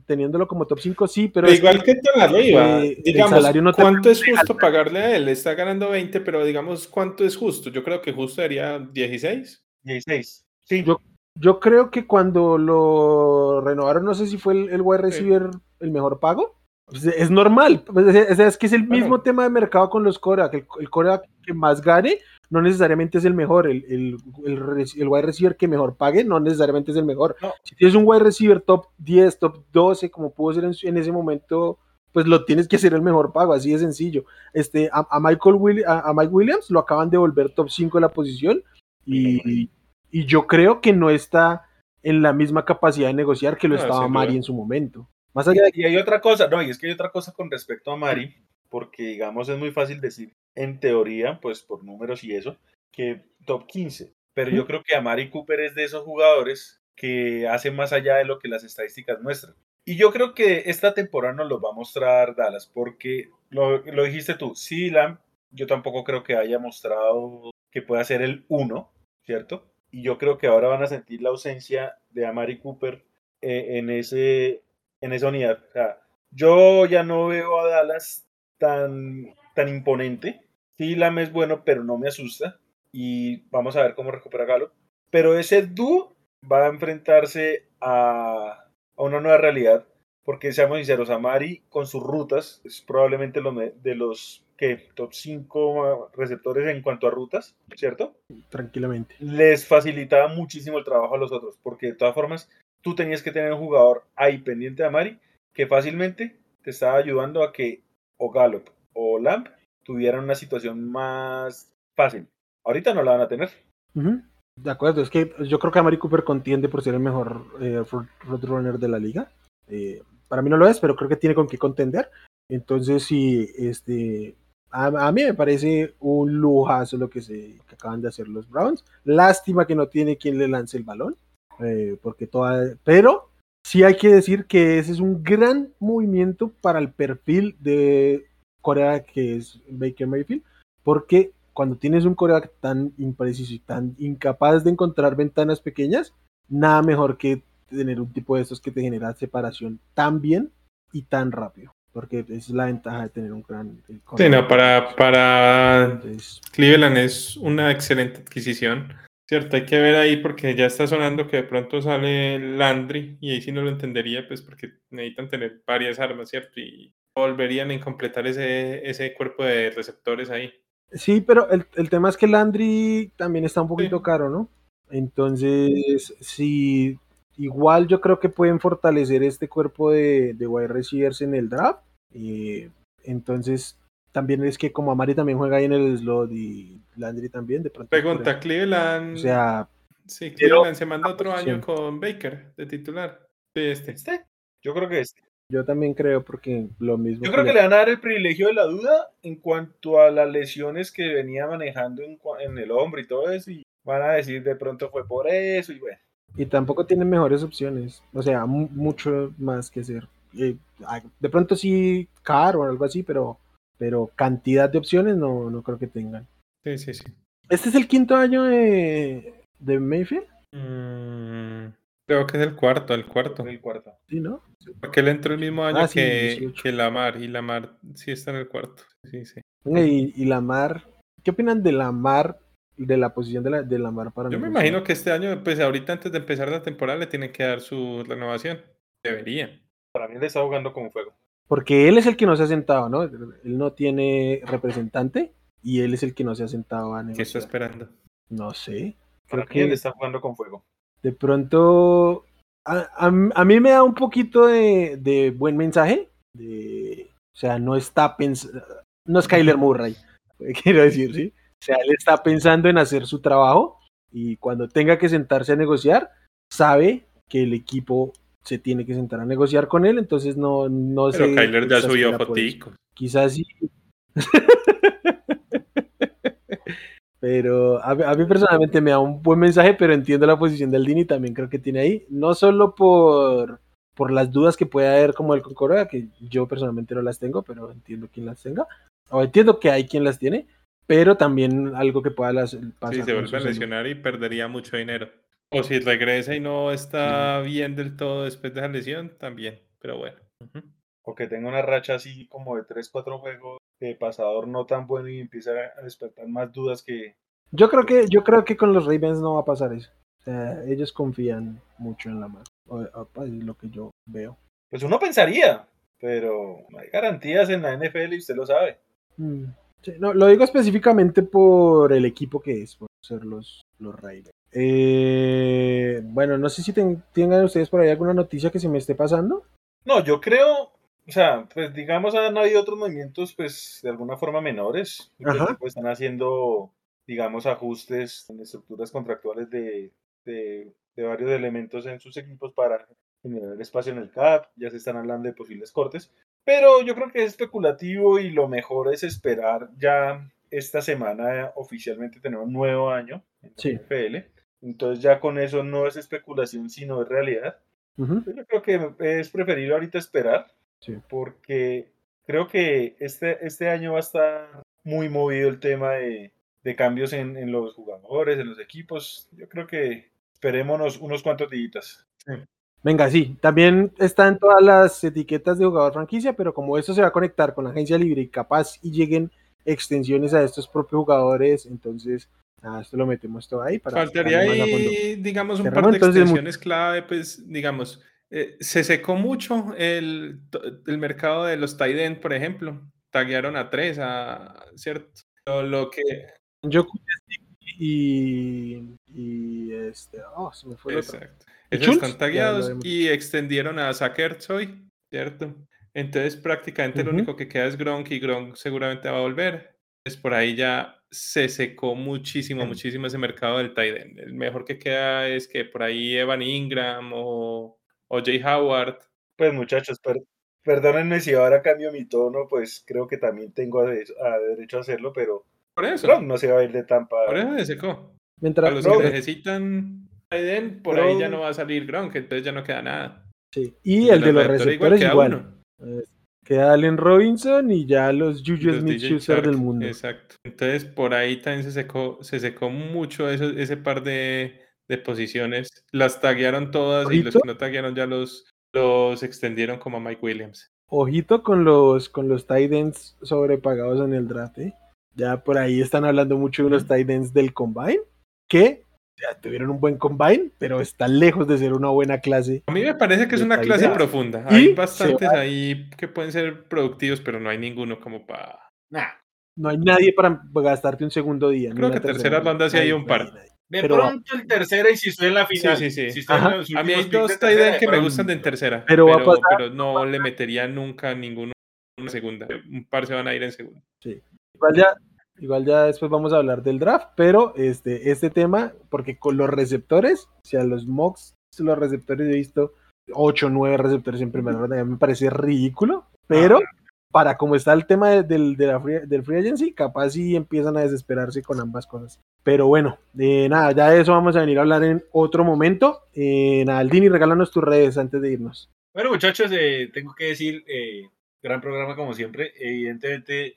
teniéndolo como top 5, sí, pero...
igual que, la arriba, digamos, ¿cuánto es justo pagarle a él? Está ganando 20, pero digamos, ¿cuánto es justo? Yo creo que justo sería 16.
16, sí.
Yo, yo creo que cuando lo renovaron, no sé si fue el, el wide receiver el mejor pago, pues, es normal, es, que es el mismo tema de mercado con los Cora, que el, el que más gane no necesariamente es el mejor, el, el, el, wide receiver que mejor pague no necesariamente es el mejor. Si tienes un wide receiver top 10, top 12, como pudo ser en, ese momento, pues lo tienes que hacer el mejor pago, así de sencillo. Este, a, Michael a, Mike Williams lo acaban de volver top 5 de la posición y, y, yo creo que no está en la misma capacidad de negociar que lo estaba Mari en su momento.
Más allá de... Y hay otra cosa, no, y es que hay otra cosa con respecto a Mari, porque digamos es muy fácil decir, en teoría, pues por números y eso, que top 15. Pero yo creo que Amari Cooper es de esos jugadores que hace más allá de lo que las estadísticas muestran. Y yo creo que esta temporada nos lo va a mostrar Dallas, porque lo, lo dijiste tú, sí, Lamb, yo tampoco creo que haya mostrado que pueda ser el 1, ¿cierto? Y yo creo que ahora van a sentir la ausencia de Amari Cooper eh, en ese en esa unidad. O sea, yo ya no veo a Dallas tan, tan imponente. Sí, Lam es bueno, pero no me asusta. Y vamos a ver cómo recupera Galo. Pero ese dúo va a enfrentarse a, a una nueva realidad. Porque seamos sinceros, Amari con sus rutas es probablemente lo de los que top 5 receptores en cuanto a rutas, ¿cierto?
Tranquilamente.
Les facilitaba muchísimo el trabajo a los otros, porque de todas formas tú tenías que tener un jugador ahí pendiente de Amari que fácilmente te estaba ayudando a que o Gallup o Lamp tuvieran una situación más fácil. Ahorita no la van a tener.
De acuerdo, es que yo creo que Amari Cooper contiende por ser el mejor eh, roadrunner de la liga. Eh, para mí no lo es, pero creo que tiene con qué contender. Entonces, sí, este, a, mí me parece un lujazo lo que, se, que acaban de hacer los Browns. Lástima que no tiene quien le lance el balón. Eh, porque toda, pero sí hay que decir que ese es un gran movimiento para el perfil de Corea que es Baker Mayfield, porque cuando tienes un Corea tan impreciso y tan incapaz de encontrar ventanas pequeñas, nada mejor que tener un tipo de estos que te genera separación tan bien y tan rápido, porque esa es la ventaja de tener un gran...
Sí, no, para, para Cleveland es una excelente adquisición Cierto, hay que ver ahí porque ya está sonando que de pronto sale Landry y ahí sí no lo entendería, pues porque necesitan tener varias armas, ¿cierto? Y volverían a completar ese, ese cuerpo de receptores ahí.
Sí, pero el, el tema es que Landry también está un poquito caro, ¿no? Entonces, sí, igual yo creo que pueden fortalecer este cuerpo de, de wide receivers en el draft. Eh, entonces, también es que como Amari también juega ahí en el slot y Landry también, de pronto.
Pregunta, Cleveland.
O sea.
Sí, Cleveland se manda otro año con Baker de titular. Sí, este.
¿Este? Yo creo que este.
Yo también creo, porque lo mismo.
Yo creo que le van a dar el privilegio de la duda en cuanto a las lesiones que venía manejando en, en el hombro y todo eso. Y van a decir de pronto fue por eso y bueno.
Y tampoco tienen mejores opciones. O sea, mucho más que hacer. de pronto sí, caro o algo así, pero pero cantidad de opciones no, no creo que tengan.
Sí, sí, sí.
¿Este es el quinto año de, de Mayfield?
Mm, creo que es el cuarto, el cuarto.
El cuarto.
Sí, ¿no?
Porque él entró el mismo año ah, que, que, Lamar, y Lamar sí está en el cuarto. Sí, sí.
Y, y Lamar, ¿qué opinan de Lamar, de la posición de, la, de Lamar para
Yo me imagino que este año, pues ahorita antes de empezar la temporada, le tienen que dar su renovación. Debería.
Para mí le está jugando con fuego.
Porque él es el que no se ha sentado, ¿no? Él no tiene representante y él es el que no se ha sentado a
¿Qué está esperando?
No sé.
Creo que él está jugando con fuego.
De pronto, a, mí me da un poquito de, buen mensaje. De, o sea, no está pensando, no es Kyler Murray. [laughs] quiero decir, ¿sí? O sea, él está pensando en hacer su trabajo y cuando tenga que sentarse a negociar, sabe que el equipo se tiene que sentar a negociar con él, entonces no, no
Pero Kyler ya subió fotico.
Quizás sí. [laughs] pero a, mí personalmente me da un buen mensaje, pero entiendo la posición del Dini, también creo que tiene ahí, no solo por, por las dudas que puede haber como el Concordia, que yo personalmente no las tengo, pero entiendo quién las tenga, o entiendo que hay quien las tiene, pero también algo que pueda las,
pasar. Sí, se vuelve a lesionar y perdería mucho dinero. O si regresa y no está bien del todo después de la lesión, también, pero bueno.
O que tenga una racha así como de 3, 4 juegos de pasador no tan bueno y empieza a despertar más dudas que...
Yo creo que, yo creo que con los Ravens no va a pasar eso. ellos confían mucho en la mano. Es lo que yo veo.
Pues uno pensaría, pero no hay garantías en la NFL y usted lo sabe.
Mm, no, lo digo específicamente por el equipo que es, por ser los, los Ravens. Eh, bueno, no sé si tengan ustedes por ahí alguna noticia que se me esté pasando.
No, yo creo, o sea, pues digamos han habido otros movimientos, pues de alguna forma menores. Pues, están haciendo, digamos, ajustes en estructuras contractuales de, de, de, varios elementos en sus equipos para generar espacio en el CAP. Ya se están hablando de posibles cortes. Pero yo creo que es especulativo y lo mejor es esperar ya esta semana oficialmente tener un nuevo año en
sí.
NFL entonces ya con eso no es especulación, sino es realidad. Yo creo que es preferible ahorita esperar, porque creo que este, este año va a estar muy movido el tema de, cambios en, los jugadores, en los equipos. Yo creo que esperémonos unos cuantos días.
Venga, sí, también están todas las etiquetas de jugador franquicia, pero como eso se va a conectar con la agencia libre y capaz y lleguen extensiones a estos propios jugadores, entonces Ah, esto lo metemos todo ahí. Para
Faltaría ahí, digamos, un par de extensiones clave, pues, digamos, eh, se secó mucho el, el mercado de los tight por ejemplo. Taguearon a tres, a, ¿cierto? Lo, que...
Yo y, y este, oh, se me fue
Exacto. Esos están tagueados y extendieron a Zucker hoy, ¿cierto? Entonces prácticamente lo único que queda es Gronk y Gronk seguramente va a volver. Entonces por ahí ya se secó muchísimo, muchísimo ese mercado del tight El mejor que queda es que por ahí Evan Ingram o, o Jay Howard.
Pues muchachos, perdónenme si ahora cambio mi tono, pues creo que también tengo a, derecho a hacerlo, pero
por eso.
no se va a ir de Tampa.
Por eso se secó. Mientras, a los que necesitan tight por ahí ya no va a salir Gronk, entonces ya no queda nada.
Sí. Y el de los receptores igual. igual. Queda Allen Robinson y ya los Juju Smith Schuster del mundo.
Exacto. Entonces por ahí también se secó, se secó mucho eso, ese par de, de posiciones. Las taguearon todas y los que no taguearon ya los, los extendieron como a Mike Williams.
Ojito con los, con los tight ends sobrepagados en el draft. ¿eh? Ya por ahí están hablando mucho de unos tight ends del combine que ya tuvieron un buen combine, pero está lejos de ser una buena clase.
A mí me parece que es una clase profunda. Hay bastantes ahí que pueden ser productivos, pero no hay ninguno como para.
No hay nadie para gastarte un segundo día.
Creo que tercera ronda sí hay un par.
De pronto el tercera y si estoy en la final.
Sí, sí, sí. a mí hay dos tight que me gustan de en tercera. Pero, pero, no le metería nunca ninguno en segunda. Un par se van a ir en segunda.
Sí. Igual ya, Igual ya después vamos a hablar del draft, pero este, este tema, porque con los receptores, o sea, los mocks, los receptores he visto 8 o 9 receptores en primera ronda, me parece ridículo, pero para como está el tema del, de la free, del free agency, capaz sí empiezan a desesperarse con ambas cosas. Pero bueno, eh, nada, ya de eso vamos a venir a hablar en otro momento. Eh, nada, Aldini, regálanos tus redes antes de irnos.
Bueno, muchachos, eh, tengo que decir, gran programa como siempre. Evidentemente,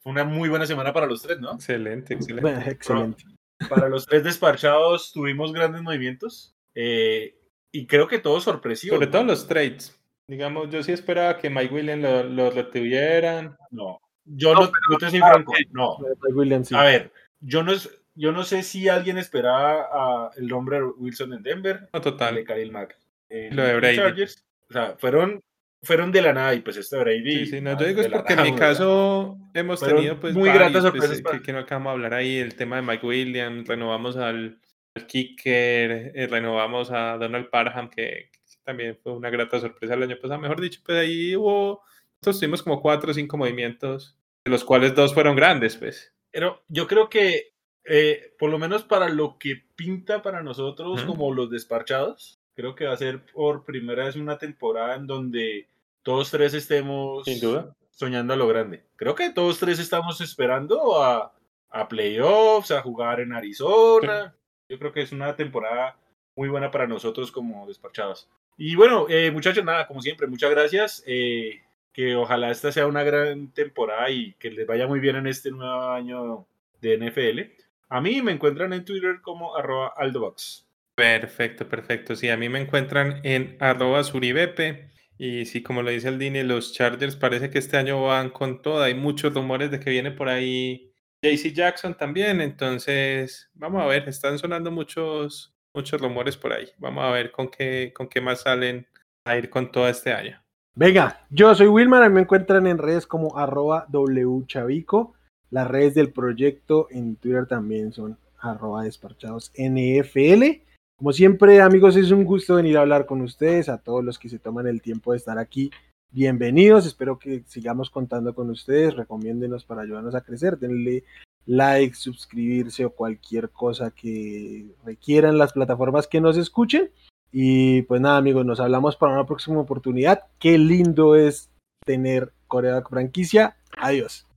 fue una muy buena semana para los tres, ¿no?
Excelente, excelente.
excelente.
Para, los tres despachados tuvimos grandes movimientos eh, y creo que todos sorpresivos.
Sobre todo los trades. Digamos, yo sí esperaba que Mike Williams lo, lo retuvieran.
No, yo no, no, te soy franco. No. A ver, yo no, yo no sé si alguien esperaba a el nombre Wilson en Denver.
No, total.
De Khalil Mack.
lo de Brady.
O sea, fueron fueron de la nada y pues este Brady.
Sí, sí, no, yo digo es porque en mi caso hemos tenido pues
muy gratas pues,
sorpresas que, no acabamos de hablar ahí, el tema de Mike Williams, renovamos al, kicker, eh, renovamos a Donald Parham, que, también fue una grata sorpresa el año pasado, mejor dicho, pues ahí hubo, nosotros tuvimos como cuatro o cinco movimientos de los cuales dos fueron grandes, pues.
Pero yo creo que, eh, por lo menos para lo que pinta para nosotros como los despachados, creo que va a ser por primera vez una temporada en donde todos tres estemos
Sin duda.
soñando a lo grande. Creo que todos tres estamos esperando a, a playoffs, a jugar en Arizona. Yo creo que es una temporada muy buena para nosotros como despachados. Y bueno, eh, muchachos, nada, como siempre, muchas gracias. Eh, que ojalá esta sea una gran temporada y que les vaya muy bien en este nuevo año de NFL. A mí me encuentran en Twitter como arroba aldobox.
Perfecto, perfecto. Sí, a mí me encuentran en arroba suribepe. Y sí, como lo dice el Dini, los Chargers parece que este año van con todo. Hay muchos rumores de que viene por ahí JC Jackson también. Entonces, vamos a ver, están sonando muchos, muchos rumores por ahí. Vamos a ver con qué, con qué más salen a ir con todo este año.
Venga, yo soy Wilmar, me encuentran en redes como arroba wchavico. Las redes del proyecto en Twitter también son arroba desparchados NFL. Como siempre, amigos, es un gusto venir a hablar con ustedes, a todos los que se toman el tiempo de estar aquí. Bienvenidos, espero que sigamos contando con ustedes, recomiéndenos para ayudarnos a crecer, denle like, suscribirse o cualquier cosa que requieran las plataformas que nos escuchen. Y pues nada, amigos, nos hablamos para una próxima oportunidad. Qué lindo es tener Corea franquicia. Adiós.